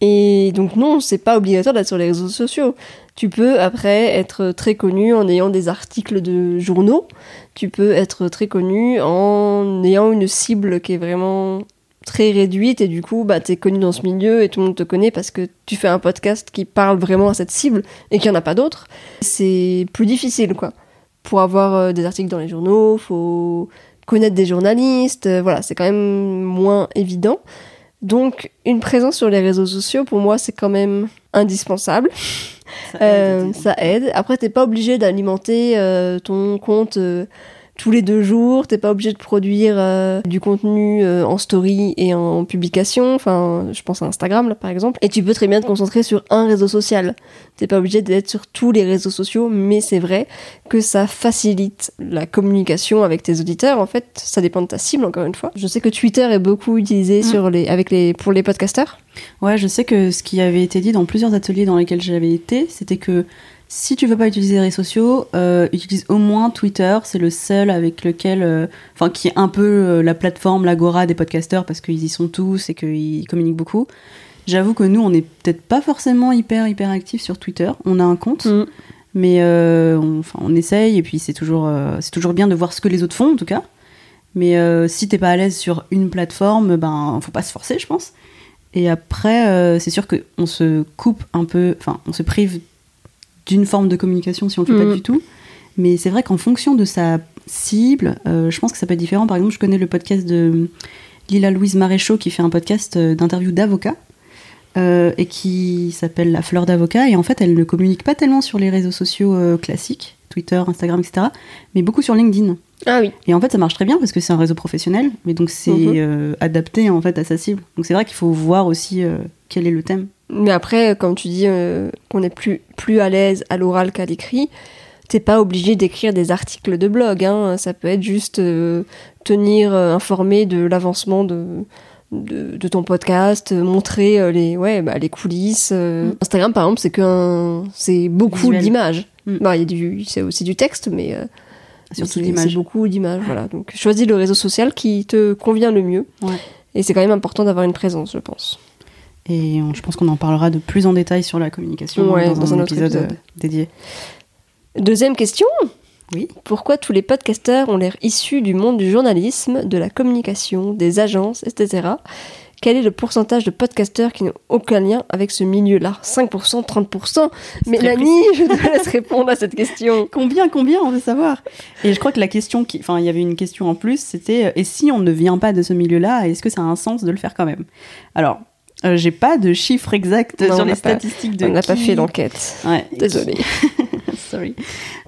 S2: Et donc non, c'est pas obligatoire d'être sur les réseaux sociaux. Tu peux après être très connu en ayant des articles de journaux. Tu peux être très connu en ayant une cible qui est vraiment très réduite et du coup bah t'es connu dans ce milieu et tout le monde te connaît parce que tu fais un podcast qui parle vraiment à cette cible et qu'il n'y en a pas d'autres. C'est plus difficile quoi. Pour avoir euh, des articles dans les journaux, faut connaître des journalistes, euh, voilà, c'est quand même moins évident. Donc, une présence sur les réseaux sociaux, pour moi, c'est quand même indispensable.
S1: Ça
S2: Euh,
S1: aide.
S2: ça aide. Après, t'es pas obligé d'alimenter euh, ton compte euh, tous les deux jours. T'es pas obligé de produire euh, du contenu euh, en story et en publication. Enfin, je pense à Instagram, là, par exemple. Et tu peux très bien te concentrer sur un réseau social. T'es pas obligé d'être sur tous les réseaux sociaux, mais c'est vrai que ça facilite la communication avec tes auditeurs. En fait, ça dépend de ta cible, encore une fois. Je sais que Twitter est beaucoup utilisé
S1: Mm.
S2: sur les, avec les, pour les podcasteurs.
S1: Ouais, je sais que ce qui avait été dit dans plusieurs ateliers dans lesquels j'avais été, c'était que si tu veux pas utiliser les réseaux sociaux, euh, utilise au moins Twitter. C'est le seul avec lequel, euh, enfin, qui est un peu euh, la plateforme, l'agora des podcasteurs parce qu'ils y sont tous et qu'ils communiquent beaucoup. J'avoue que nous, on n'est peut-être pas forcément hyper hyper actifs sur Twitter. On a un compte,
S2: Mm.
S1: mais on, on essaye et puis c'est toujours, c'est toujours bien de voir ce que les autres font en tout cas. Mais si t'es pas à l'aise sur une plateforme, ben faut pas se forcer, je pense. Et après, c'est sûr qu'on se coupe un peu, enfin, on se prive d'une forme de communication si on le fait pas du tout. Mais c'est vrai qu'en fonction de sa cible, euh, je pense que ça peut être différent. Par exemple, je connais le podcast de Lila Louise Maréchaux qui fait un podcast euh, d'interview d'avocats euh, et qui s'appelle La Fleur d'avocat. Et en fait, elle ne communique pas tellement sur les réseaux sociaux euh, classiques, Twitter, Instagram, etc., mais beaucoup sur LinkedIn.
S2: Ah oui.
S1: Et en fait, ça marche très bien parce que c'est un réseau professionnel, mais donc c'est
S2: Mhm.
S1: euh, adapté en fait à sa cible. Donc c'est vrai qu'il faut voir aussi quel est le thème.
S2: Mais après, comme tu dis euh, qu'on est plus, plus à l'aise à l'oral qu'à l'écrit, t'es pas obligé d'écrire des articles de blog. Hein. Ça peut être juste euh, tenir euh, informé de l'avancement de, de, de ton podcast, euh, montrer euh, les, ouais, bah, les coulisses.
S1: Mm.
S2: Instagram, par exemple, c'est qu'un, c'est beaucoup d'images.
S1: Mm.
S2: Bah, il y a du, c'est aussi du texte, mais euh,
S1: Surtout.
S2: C'est beaucoup d'images, voilà. Donc, choisis le réseau social qui te convient le mieux.
S1: Ouais.
S2: Et c'est quand même important d'avoir une présence, je pense.
S1: Et on- je pense qu'on en parlera de plus en détail sur la communication
S2: Ouais,
S1: dans,
S2: dans
S1: un,
S2: un autre
S1: épisode,
S2: épisode.
S1: euh, dédié.
S2: Deuxième question.
S1: Oui.
S2: Pourquoi tous les podcasteurs ont l'air issus du monde du journalisme, de la communication, des agences, etc. Quel est le pourcentage de podcasteurs qui n'ont aucun lien avec ce milieu-là? 5%, 30% Mélanie, je te laisse répondre à cette question.
S1: Combien, combien, on veut savoir? Et je crois que la question, qui, enfin, il y avait une question en plus, c'était euh, et si on ne vient pas de ce milieu-là, est-ce que ça a un sens de le faire quand même? Alors, euh, j'ai pas de chiffres exacts
S2: Non,
S1: sur les
S2: n'a pas-
S1: statistiques de
S2: On n'a pas
S1: qui-
S2: fait d'enquête.
S1: Ouais,
S2: Désolée.
S1: Sorry.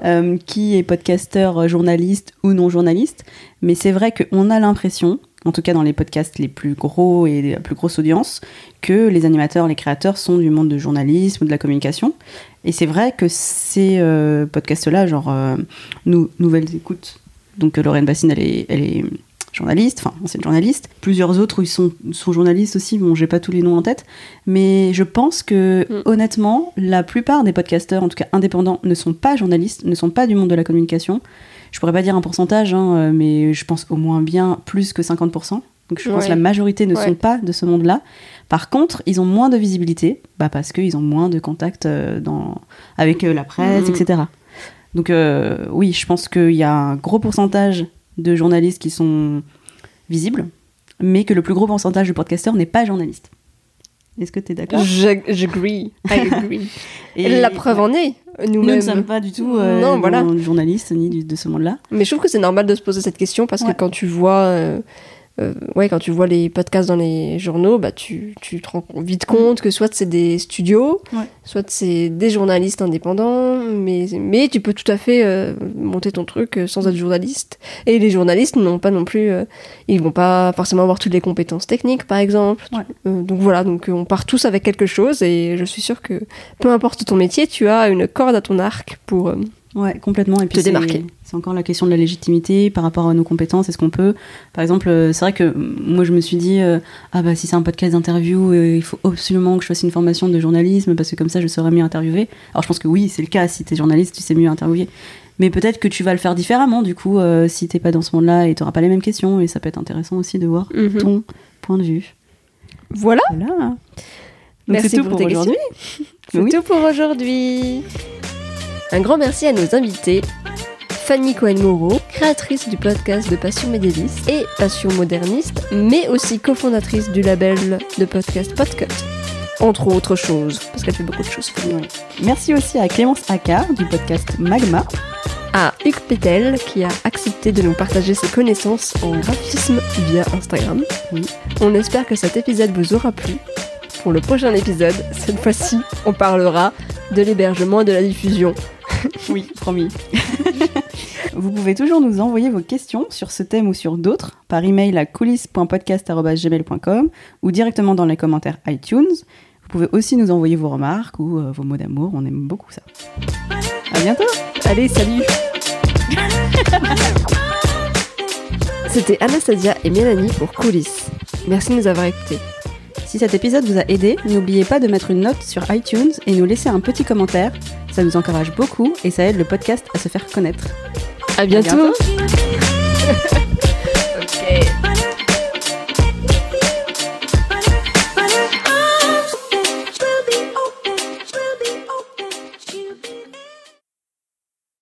S1: Euh, qui est podcasteur, euh, journaliste ou non journaliste. Mais c'est vrai qu'on a l'impression, en tout cas dans les podcasts les plus gros et la plus grosse audience, que les animateurs, les créateurs sont du monde de journalisme ou de la communication. Et c'est vrai que ces euh, podcasts-là, genre Nou- Nouvelles Écoutes, donc Lorraine Bassine, elle est, elle est journaliste, enfin ancienne journaliste. Plusieurs autres où ils sont, sont journalistes aussi, bon j'ai pas tous les noms en tête, mais je pense que
S2: Mm.
S1: honnêtement, la plupart des podcasteurs, en tout cas indépendants, ne sont pas journalistes, ne sont pas du monde de la communication. Je pourrais pas dire un pourcentage, hein, euh, mais je pense au moins bien plus que 50%. Donc je pense que la majorité ne
S2: Ouais.
S1: sont pas de ce monde-là. Par contre, ils ont moins de visibilité, bah parce qu'ils ont moins de contact euh, dans, avec euh, la presse,
S2: Mhm.
S1: etc. Donc euh, oui, je pense qu'il y a un gros pourcentage de journalistes qui sont visibles, mais que le plus gros pourcentage de podcasteurs n'est pas journaliste. Est-ce que tu es d'accord?
S2: Je- J'agree.
S1: Et-
S2: La preuve en est.
S1: Nous
S2: Nous-mêmes.
S1: ne sommes pas du tout euh,
S2: Non, voilà.
S1: journalistes ni de ce monde-là.
S2: Mais je trouve que c'est normal de se poser cette question parce
S1: Ouais.
S2: que quand tu vois, euh, euh, ouais, quand tu vois les podcasts dans les journaux, bah tu, tu te rends vite compte que soit c'est des studios,
S1: Ouais.
S2: soit c'est des journalistes indépendants, mais, mais tu peux tout à fait euh, monter ton truc euh, sans être journaliste. Et les journalistes n'ont pas non plus, euh, ils vont pas forcément avoir toutes les compétences techniques, par exemple.
S1: Ouais.
S2: Donc voilà, donc on part tous avec quelque chose et je suis sûre que peu importe ton métier, tu as une corde à ton arc pour.
S1: Ouais, complètement. Et puis
S2: Te
S1: c'est-
S2: démarquer.
S1: C'est encore la question de la légitimité par rapport à nos compétences. Est-ce qu'on peut, par exemple, euh, c'est vrai que moi je me suis dit, euh, ah bah si c'est un podcast d'interview, euh, il faut absolument que je fasse une formation de journalisme parce que comme ça je saurais mieux interviewer. Alors je pense que oui, c'est le cas. Si t'es journaliste, tu sais mieux interviewer. Mais peut-être que tu vas le faire différemment du coup euh, si t'es pas dans ce monde-là et t'auras pas les mêmes questions et ça peut être intéressant aussi de voir
S2: Mhm.
S1: ton point de vue.
S2: Voilà.
S1: Voilà. Donc
S2: Merci
S1: tout
S2: pour
S1: pour,
S2: tes
S1: aujourd'hui.
S2: C'est
S1: Oui.
S2: tout pour aujourd'hui. Un grand merci à nos invités. Fanny Cohen-Moreau, créatrice du podcast de Passion médiéviste et Passion moderniste, mais aussi cofondatrice du label de podcast Podcut. Entre autres choses, parce qu'elle fait beaucoup de choses.
S1: Merci aussi à Clémence Accard du podcast Magma.
S2: À Hugues Pétel, qui a accepté de nous partager ses connaissances en graphisme via Instagram.
S1: Oui.
S2: On espère que cet épisode vous aura plu. Pour le prochain épisode, cette fois-ci, on parlera de l'hébergement et de la diffusion.
S1: Oui, promis. Vous pouvez toujours nous envoyer vos questions sur ce thème ou sur d'autres par email à coulisses.podcast.gmail.com ou directement dans les commentaires iTunes. Vous pouvez aussi nous envoyer vos remarques ou euh, vos mots d'amour, on aime beaucoup ça. À bientôt
S2: Allez, salut C'était Anastasia et Mélanie pour Coulisses. Merci de nous avoir écoutés.
S1: Si cet épisode vous a aidé, n'oubliez pas de mettre une note sur iTunes et nous laisser un petit commentaire. Ça nous encourage beaucoup et ça aide le podcast à se faire connaître.
S2: À bientôt.
S1: bientôt.